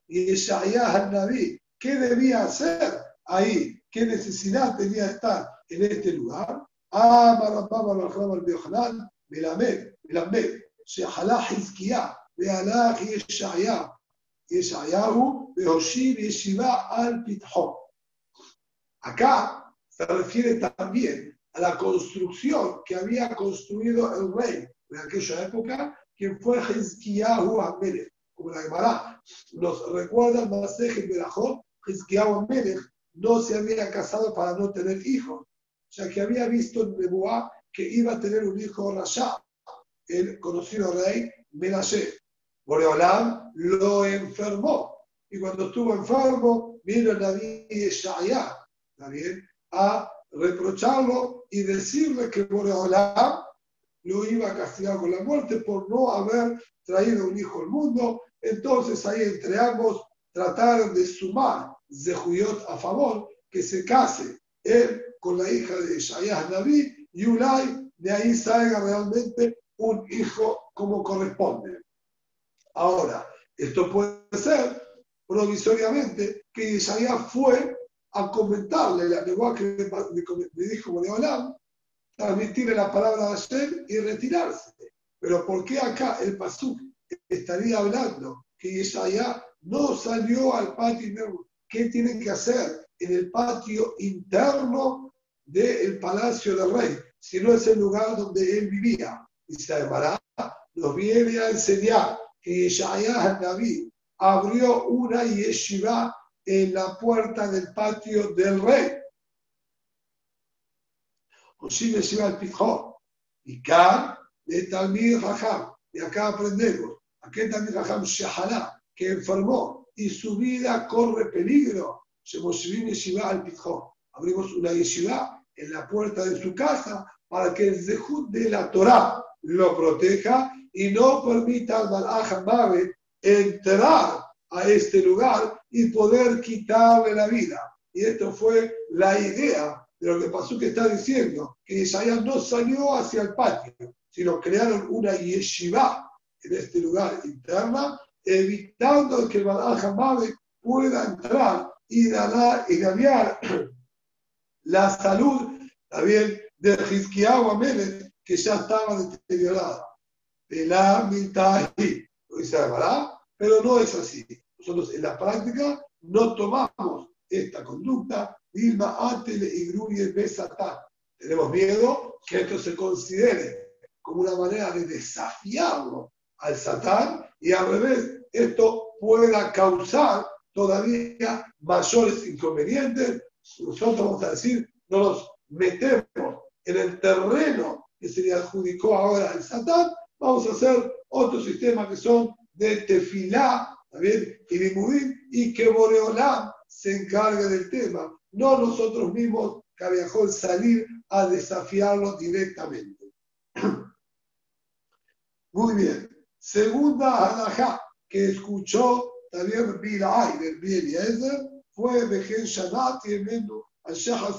Yeshayah Naví, ¿qué debía hacer ahí? ¿Qué necesidad tenía estar en este lugar? Rabba al Melamed, Melamed, Shehalá Hizkiah, Bealá Yeshayah, Yeshayahu, Beoshib Yeshiva al Pithon. Acá se refiere también a la construcción que había construido el rey en aquella época quien fue Hizkiyahu Amelech. Como la Gemara nos recuerda el Maseje Berajot, Hizkiyahu Amelech no se había casado para no tener hijos. ya que había visto en Nebuá que iba a tener un hijo Rasha, el conocido rey Menashe. Boreolam lo enfermó. Y cuando estuvo enfermo, vino David Shaya, también, a reprocharlo y decirle que Boreolam lo iba a castigar con la muerte por no haber traído un hijo al mundo. Entonces ahí entre ambos trataron de sumar Zehuyot a favor, que se case él con la hija de Shayah David y Ulay, de ahí salga realmente un hijo como corresponde. Ahora, esto puede ser provisoriamente que Isaías fue a comentarle la que le dijo Boreolam, transmitirle la palabra de Hashem y retirarse. Pero ¿por qué acá el Pasuk estaría hablando que Isaías no salió al patio interno? ¿Qué tienen que hacer en el patio interno del palacio del rey? Si no es el lugar donde él vivía. Y se nos viene a enseñar que Isaías David abrió una yeshiva en la puerta del patio del rey. Oshim yeshiva al pitjó. Y acá, de Talmid Raham, y acá aprendemos, aquel Talmid Raham Shahala, que enfermó y su vida corre peligro, se yeshiva al pitjó. Abrimos una yeshiva en la puerta de su casa para que el zehut de la Torah lo proteja y no permita al Malach entrar a este lugar y poder quitarle la vida. Y esto fue la idea de lo que pasó que está diciendo, que Isaías no salió hacia el patio, sino crearon una yeshiva en este lugar interna, evitando que el Mabe pueda entrar y, dañar la salud también de Hizkiyahu Amélez que ya estaba deteriorada. De la mitad, lo dice verdad, pero no es así. Nosotros en la práctica no tomamos esta conducta, Tenemos miedo que esto se considere como una manera de desafiarlo al Satán y al revés, esto pueda causar todavía mayores inconvenientes. Nosotros vamos a decir, no nos metemos en el terreno que se le adjudicó ahora al Satán, vamos a hacer otro sistema que son de tefilá, ¿también? y de y que Boreolá se encargue del tema, no nosotros mismos, que salir a desafiarlo directamente. Muy bien. Segunda alajá que escuchó también Bilay del Bieliezer fue Bejen Shanat y Shahar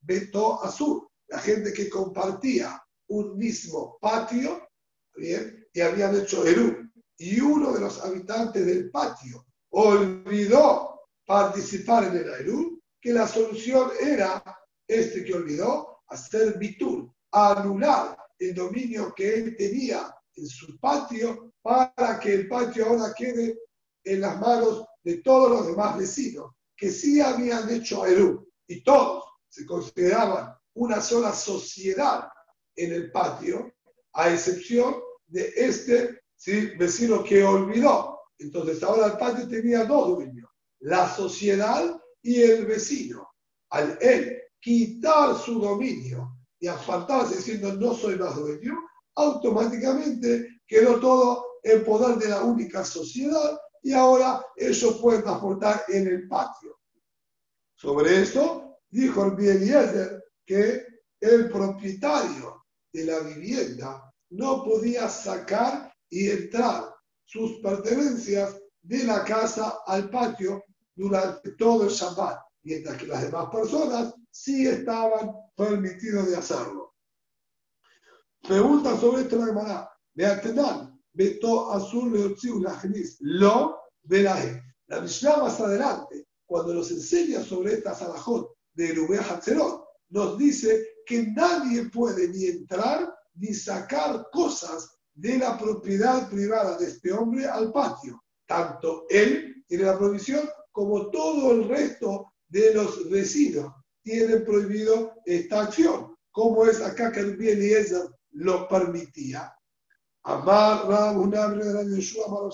Beto Azul la gente que compartía un mismo patio, ¿bien? y habían hecho Eru, y uno de los habitantes del patio olvidó participar en el Eru, que la solución era, este que olvidó, hacer bitul, anular el dominio que él tenía en su patio para que el patio ahora quede en las manos de todos los demás vecinos que sí habían hecho Eru y todos se consideraban una sola sociedad en el patio, a excepción de este vecino que olvidó. Entonces ahora el patio tenía dos dueños, la sociedad y el vecino. Al él quitar su dominio y apartarse diciendo no soy más dueño, automáticamente quedó todo en poder de la única sociedad y ahora ellos pueden transportar en el patio. Sobre esto dijo el Bieliezer que el propietario de la vivienda no podía sacar y entrar sus pertenencias de la casa al patio durante todo el Shabbat, mientras que las demás personas sí estaban permitidos de hacerlo. Pregunta sobre esto la hermana. Beatenan, Beto Azul Lo Belahe. La Mishnah más adelante, cuando nos enseña sobre esta Salahot de Rubén Hatzerot, nos dice que nadie puede ni entrar ni sacar cosas de la propiedad privada de este hombre al patio. Tanto él tiene la prohibición como todo el resto de los vecinos tienen prohibido esta acción. Como es acá que el bien lo permitía. Amar de la Yeshua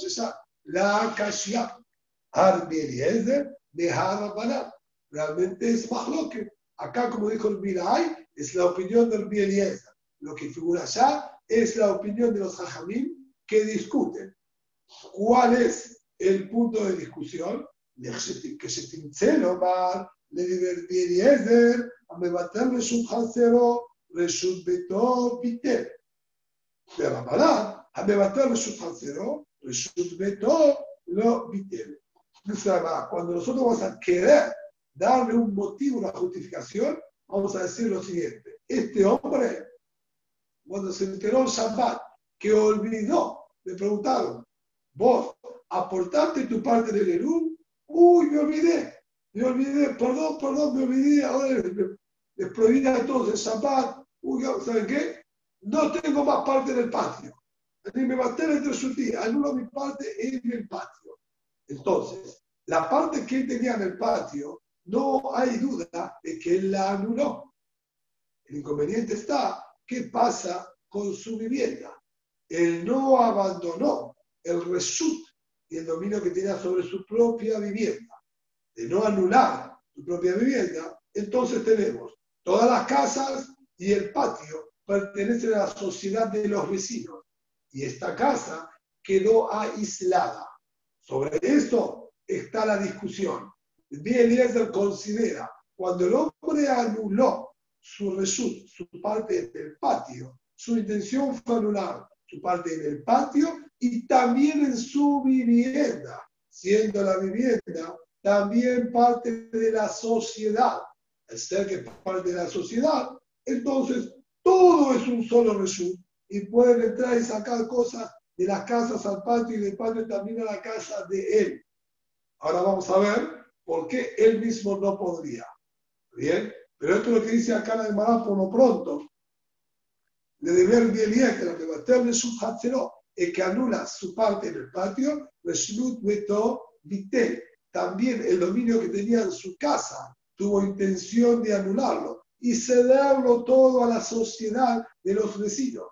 la Kashia, Ar de Realmente es más lo que Acá, como dijo el Mirai, es la opinión del Bieliezer. Lo que figura allá es la opinión de los Jajamim que discuten. ¿Cuál es el punto de discusión? Que se tincelo mar, le Bieliezer, a me bater Reshut Hansero, Reshut Beto, Piter. Pero a me bater Reshut Hansero, Reshut Beto, lo Piter. Cuando nosotros vamos a querer darle un motivo, una justificación, vamos a decir lo siguiente. Este hombre, cuando se enteró el Shabbat, que olvidó, le preguntaron, vos, ¿aportaste tu parte del Erú? Uy, me olvidé, me olvidé, perdón, perdón, me olvidé, ahora les, prohibí a todos el. Uy, ¿saben qué? No tengo más parte del patio. Ni me maté entre su tía, anulo mi parte en el patio. Entonces, la parte que él tenía en el patio no hay duda de que él la anuló. El inconveniente está, ¿qué pasa con su vivienda? Él no abandonó el resut el dominio que tenía sobre su propia vivienda, de no anular su propia vivienda. Entonces tenemos todas las casas y el patio pertenecen a la sociedad de los vecinos y esta casa quedó aislada. Sobre esto está la discusión. Eliezer considera cuando el hombre anuló su resut, su parte del patio, su intención fue anular su parte en el patio y también en su vivienda, siendo la vivienda también parte de la sociedad. Al ser que parte de la sociedad, entonces todo es un solo resut y pueden entrar y sacar cosas de las casas al patio y del patio también a la casa de él. Ahora vamos a ver ¿Por qué él mismo no podría? Bien, pero esto es lo que dice acá la Gemara por lo pronto. Le deber bien que la que va su es que anula su parte en el patio, también el dominio que tenía en su casa tuvo intención de anularlo y cederlo todo a la sociedad de los vecinos.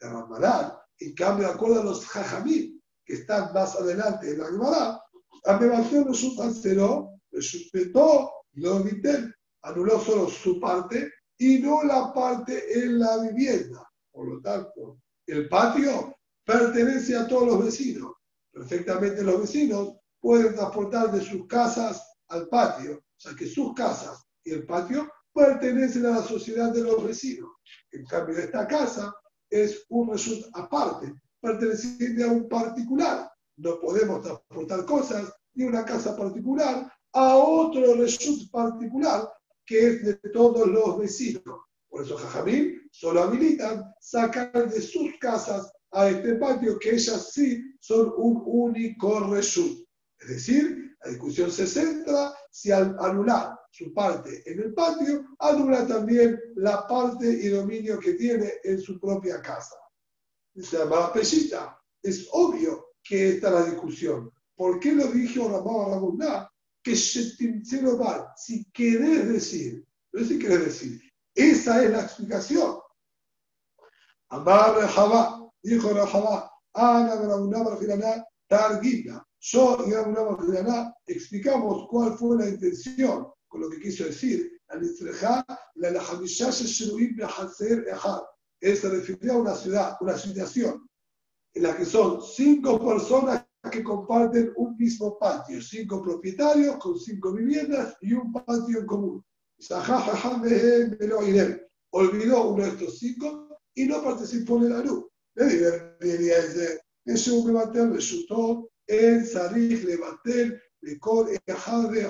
De Ramalán, en cambio, de acuerdo a los jajamí que están más adelante en la Gemara, Amebación su canceló, respetó, lo vitel, anuló solo su parte y no la parte en la vivienda. Por lo tanto, el patio pertenece a todos los vecinos. Perfectamente los vecinos pueden transportar de sus casas al patio. O sea que sus casas y el patio pertenecen a la sociedad de los vecinos. En cambio, esta casa es un resultado aparte, perteneciente a un particular no podemos transportar cosas de una casa particular a otro resut particular que es de todos los vecinos. Por eso Jajamín solo habilitan sacar de sus casas a este patio que ellas sí son un único resut. Es decir, la discusión se centra si al anular su parte en el patio, anula también la parte y dominio que tiene en su propia casa. Se llama pesita. Es obvio que está la discusión. ¿Por qué lo dijo Ramón Rabuná? Que mal. Si querés decir, no si querés decir, esa es la explicación. Amar Rejabá, dijo Rejabá, Ana Rabuná Barfilaná, Targuina. Yo y Barfilaná explicamos cuál fue la intención con lo que quiso decir. Se refirió a una ciudad, una situación en la que son cinco personas que comparten un mismo patio, cinco propietarios con cinco viviendas y un patio en común. Olvidó uno de estos cinco y no participó en la luz. Levantar le chutó, el sarij levantar, le cor, de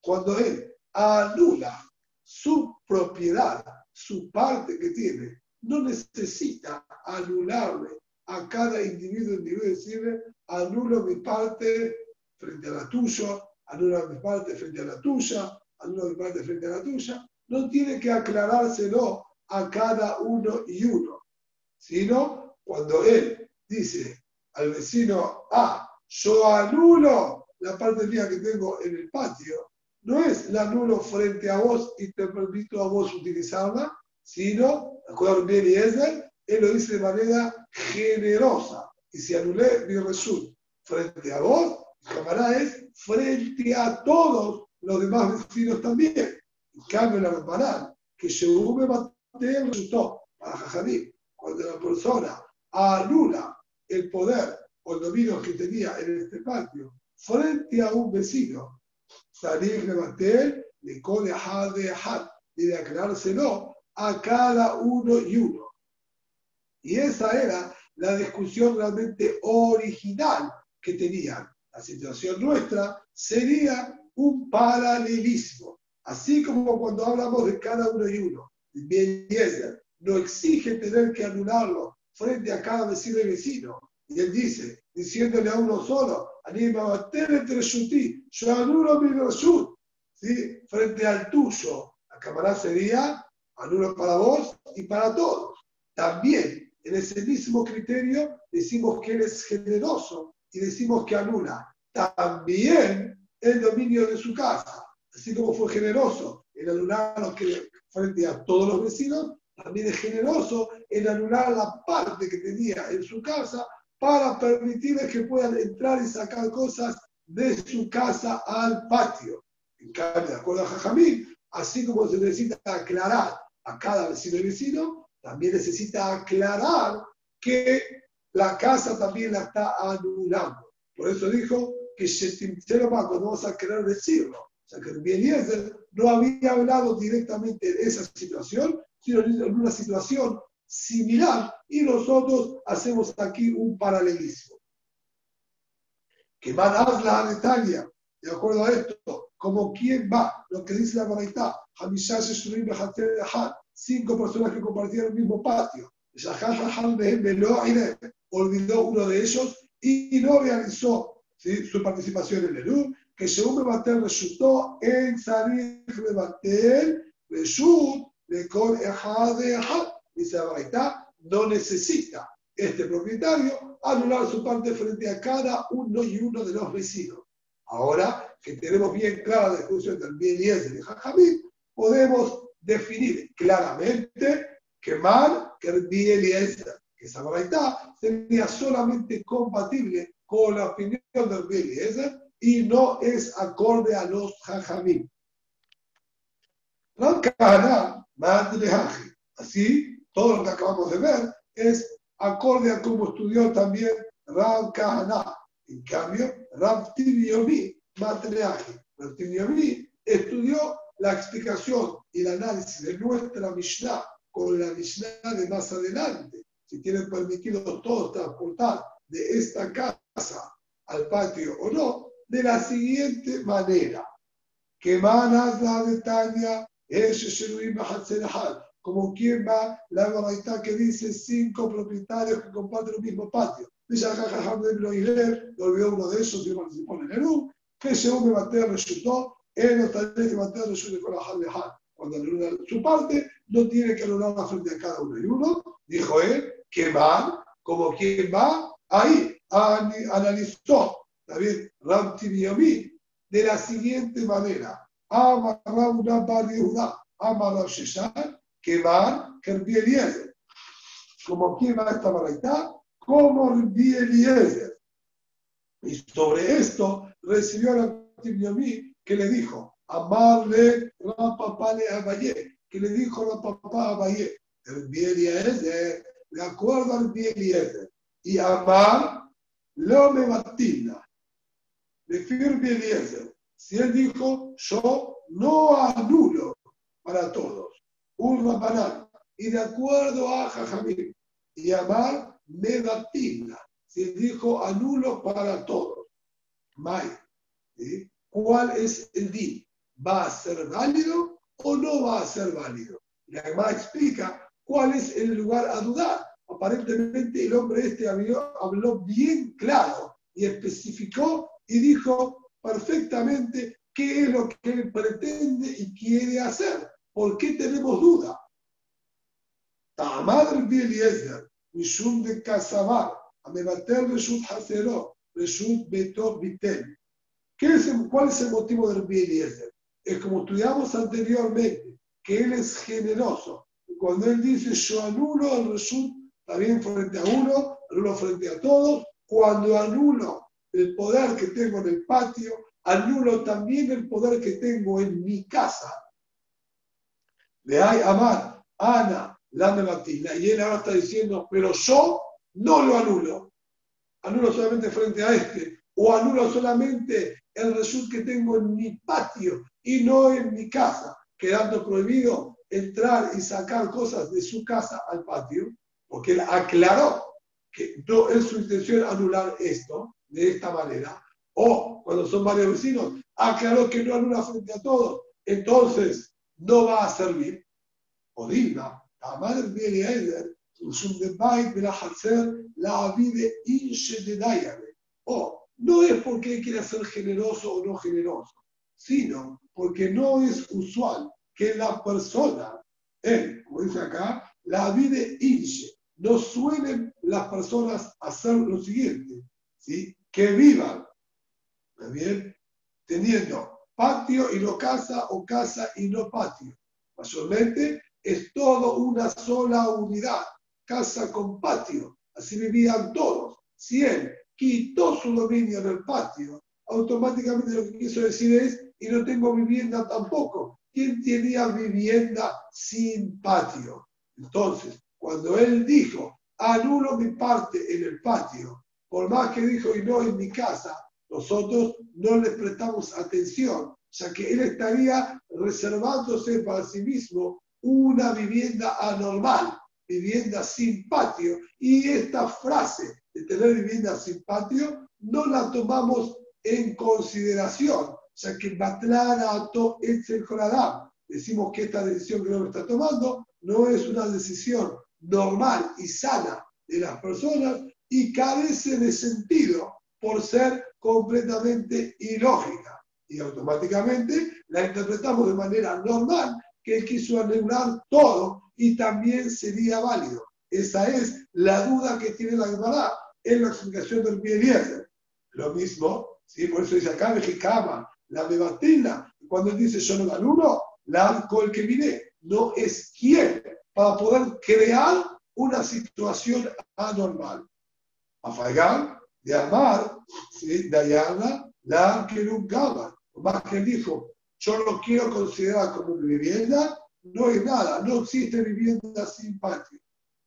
Cuando él anula su propiedad, su parte que tiene, no necesita anularle a cada individuo, individuo decirle, anulo mi parte frente a la tuya, anulo mi parte frente a la tuya, anulo mi parte frente a la tuya. No tiene que aclarárselo a cada uno y uno, sino cuando él dice al vecino, ah, yo anulo la parte mía que tengo en el patio, no es la anulo frente a vos y te permito a vos utilizarla, sino, acuerdo bien y es él lo dice de manera generosa. Y si anulé mi result frente a vos, camarada es frente a todos los demás vecinos también. En cambio, la Rambanán, que Sheume Batel resultó para Jajamí, cuando la persona anula el poder o el dominio que tenía en este patio frente a un vecino, salir Batel, le cone de had, y de aclarárselo a cada uno y uno. Y esa era la discusión realmente original que tenían. La situación nuestra sería un paralelismo. Así como cuando hablamos de cada uno y uno, bien no exige tener que anularlo frente a cada vecino y vecino. Y él dice, diciéndole a uno solo, anima ¿sí? frente al tuyo. La cámara sería anulo para vos y para todos. También en ese mismo criterio decimos que él es generoso y decimos que anula también el dominio de su casa. Así como fue generoso en anular frente a todos los vecinos, también es generoso en anular la parte que tenía en su casa para permitirles que puedan entrar y sacar cosas de su casa al patio. En cambio, de acuerdo a Jajamín, así como se necesita aclarar a cada vecino y vecino, también necesita aclarar que la casa también la está anulando. Por eso dijo que más cuando vamos a querer decirlo. O sea, que Eliezer no había hablado directamente de esa situación, en una situación similar y nosotros hacemos aquí un paralelismo. Que van a la Italia, de acuerdo a esto, como quien va, lo que dice la Baraitá, cinco personas que compartían el mismo patio. Olvidó uno de ellos y no realizó su participación en el U, que según Mebatel resultó en salir Mebatel, Reshut, de con Ejad. Dice la no necesita este propietario anular su parte frente a cada uno y uno de los vecinos. Ahora que tenemos bien clara la discusión del bien y de Jajamín, podemos definir claramente que mal, que bien y que esa sería solamente compatible con la opinión del bien y no es acorde a los Jajamín. Así, todo lo que acabamos de ver es acorde a cómo estudió también Rav Kahana. En cambio, Rav Tibiomi, Rav Tibiomi estudió la explicación y el análisis de nuestra Mishnah con la Mishnah de más adelante. Si tienen permitido todos transportar de esta casa al patio o no, de la siguiente manera. Que manas la de Tania, como quien va la baraita que dice cinco propietarios que comparten el mismo patio. Dice lo olvidó uno de esos y participó en el U, que según me maté resultó, él no tendría que matar con la Cuando anula su parte, no tiene que anular frente a cada uno y uno. Dijo él, que va, como quien va, ahí analizó David Ram de la siguiente manera. Ama una Bariuda, Ama Rav Sheshan, que van Rabbi Eliezer. Como quien va esta baraita, como Eliezer. Y sobre esto recibió a Rabbi que le dijo, amarle la papá le Abayé, que le dijo la papá Abayé, Rabbi Eliezer, de acuerdo a Rabbi Eliezer, y amar lo me batina. Le firme Eliezer. Si él dijo, yo no anulo para todos un rabanal, y de acuerdo a Jajamín, y amar me batina. Si él dijo, anulo para todos. May, ¿cuál es el din? ¿Va a ser válido o no va a ser válido? La Gemara explica cuál es el lugar a dudar. Aparentemente el hombre este habló, habló bien claro y especificó y dijo perfectamente qué es lo que él pretende y quiere hacer. ¿Por qué tenemos duda? Tamar Eliezer, Mishum de Casabar, Amebater Reshut Hasero, Reshut Betor Bitel. ¿Cuál es el motivo de Rabbi Eliezer? Es como estudiamos anteriormente, que él es generoso. Cuando él dice, yo anulo el Reshut, también frente a uno, anulo frente a todos. Cuando anulo el poder que tengo en el patio, anulo también el poder que tengo en mi casa. Le hay amar, Ana, la nevatina. Y él ahora está diciendo, pero yo no lo anulo. Anulo solamente frente a este. O anulo solamente el result que tengo en mi patio y no en mi casa, quedando prohibido entrar y sacar cosas de su casa al patio, porque él aclaró que no es su intención anular esto de esta manera. O cuando son varios vecinos, aclaró que no anula frente a todos, entonces no va a servir. O diga, la madre de la vive O no es porque quiera ser generoso o no generoso, sino porque no es usual que la persona, él, como dice acá, la vida inche, no suelen las personas hacer lo siguiente, ¿sí? que vivan, bien? Teniendo patio y no casa o casa y no patio. Mayormente es todo una sola unidad, casa con patio. Así vivían todos. Si él quitó su dominio en el patio, automáticamente lo que quiso decir es, y no tengo vivienda tampoco. ¿Quién tenía vivienda sin patio? Entonces, cuando él dijo, anulo mi parte en el patio, por más que dijo, y no en mi casa, nosotros no le prestamos atención, ya que él estaría reservándose para sí mismo una vivienda anormal, vivienda sin patio. Y esta frase de tener vivienda sin patio no la tomamos en consideración, ya que Batlarato es el Joradam. Decimos que esta decisión que uno está tomando no es una decisión normal y sana de las personas y carece de sentido por ser completamente ilógica. Y automáticamente la interpretamos de manera normal, que él quiso anular todo y también sería válido. Esa es la duda que tiene la Gemara en la explicación del Eliezer. Lo mismo, ¿sí? por eso dice acá, mexicama, la mebatina, cuando él dice yo no anulo, la el que vine, no es quien para poder crear una situación anormal. A de amar, ¿sí? Dayana, la que Más que dijo, yo lo quiero considerar como vivienda, no es nada, no existe vivienda sin patio.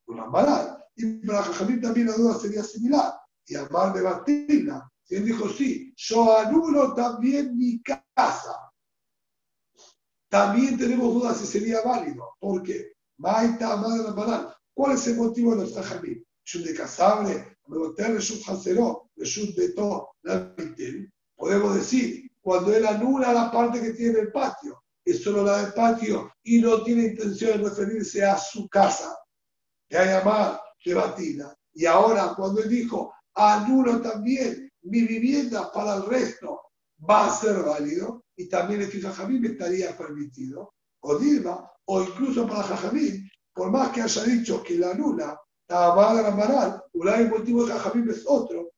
Una mala. Y para Jajamín también la duda sería similar. Y amar de Batina, y él dijo, sí, yo anulo también mi casa. También tenemos dudas si sería válido. ¿Por qué? Maita, madre ¿Cuál es el motivo de los tajamim? Shun de casable, Shun de todo, Podemos decir, cuando él anula la parte que tiene el patio, es solo la del patio y no tiene intención de referirse a su casa, que hay llamar de batina. Y ahora, cuando él dijo, anulo también mi vivienda para el resto, va a ser válido y también el Jajamín estaría permitido. O Dilma, o incluso para Jajamín, por más que haya dicho que la anula, la Maral, el motivo de Jajamín es otro.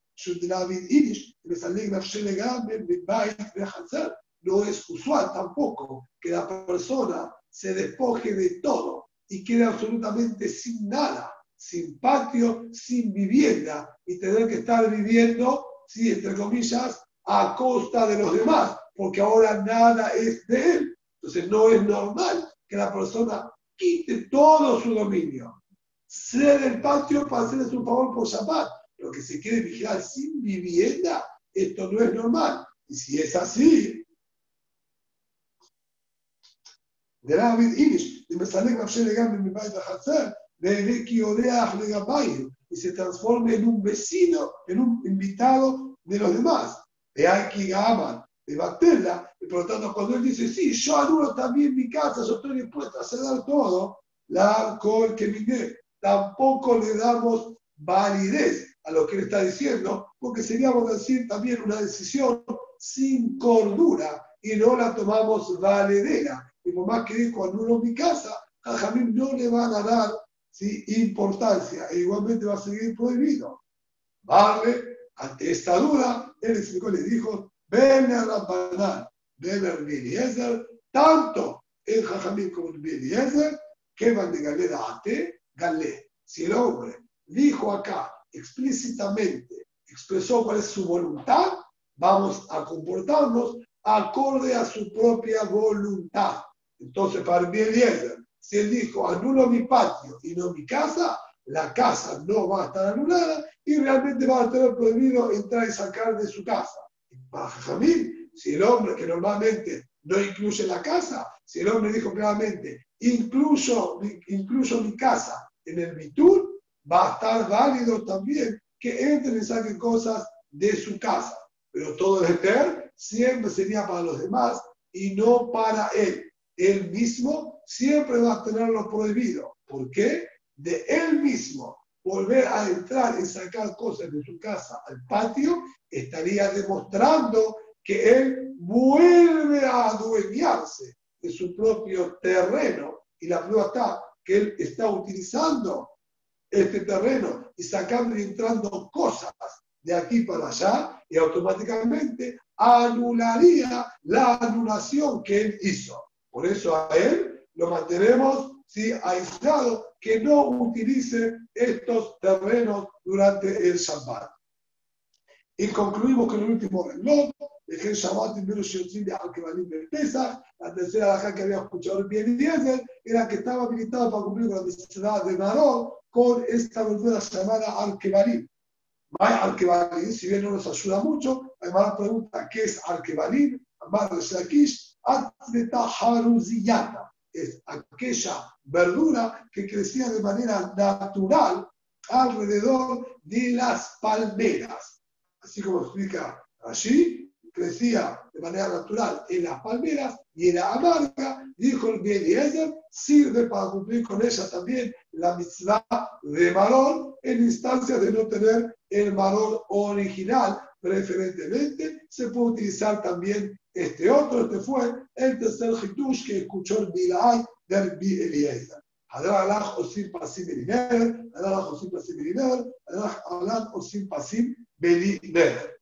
No es usual tampoco que la persona se despoje de todo y quede absolutamente sin nada, sin patio, sin vivienda y tener que estar viviendo, sí, entre comillas, a costa de los demás, porque ahora nada es de él. Entonces no es normal que la persona quite todo su dominio, cede el patio para hacerle su favor por Shabbat, pero que se quede vigilar sin vivienda, esto no es normal. Y si es así, y se transforme en un vecino, en un invitado de los demás de aquí aman, de Batella, y por lo tanto cuando él dice, sí, yo anulo también mi casa, yo estoy dispuesto a ceder todo, la alcohol que vine, tampoco le damos validez a lo que él está diciendo, porque seríamos decir también una decisión sin cordura y no la tomamos valedera. Y más que dijo anulo mi casa, a Jamín no le van a dar importancia e igualmente va a seguir prohibido. Vale, ante esta duda, él explicó, le dijo, ven a Rabbanán, ven a Eliezer, tanto el Jajamín como el Eliezer, que van de galera a te, Si el hombre dijo acá explícitamente, expresó cuál es su voluntad, vamos a comportarnos acorde a su propia voluntad. Entonces, para el Eliezer, si él dijo, anulo mi patio y no mi casa, la casa no va a estar anulada y realmente va a tener prohibido entrar y sacar de su casa. Para Jamil, si el hombre que normalmente no incluye la casa, si el hombre dijo claramente, incluso, incluso mi casa en el bitur, va a estar válido también que entren y saquen cosas de su casa. Pero todo el eter siempre sería para los demás y no para él. Él mismo siempre va a tenerlo prohibido. ¿Por qué? De él mismo volver a entrar y sacar cosas de su casa al patio, estaría demostrando que él vuelve a adueñarse de su propio terreno. Y la prueba está que él está utilizando este terreno y sacando y entrando cosas de aquí para allá y automáticamente anularía la anulación que él hizo. Por eso a él lo mantenemos ¿sí? aislado, que no utilice estos terrenos durante el Shabbat. Y concluimos con el último reloj, de que el Shabbat primero de Alkebalim de Pesach, la tercera baja que había escuchado bien era que estaba habilitado para cumplir con la necesidad de Marón con esta verdura llamada Alkebalim. Alkebalim, si bien no nos ayuda mucho, además pregunta qué es Alkebalim, Amar Shakish, Atleta Haruziyata. Es aquella verdura que crecía de manera natural alrededor de las palmeras. Así como explica allí, crecía de manera natural en las palmeras y era amarga, dijo el Eliezer, sirve para cumplir con ella también la mitzvah de marón en instancias de no tener el marón original. Preferentemente se puede utilizar también este otro, este fue el tercer hitush que escuchó el Bilai del Bi Eliezer. Hadar alach osim pasim beliner, hadar alach osim pasim beliner, hadar alach osim pasim beliner.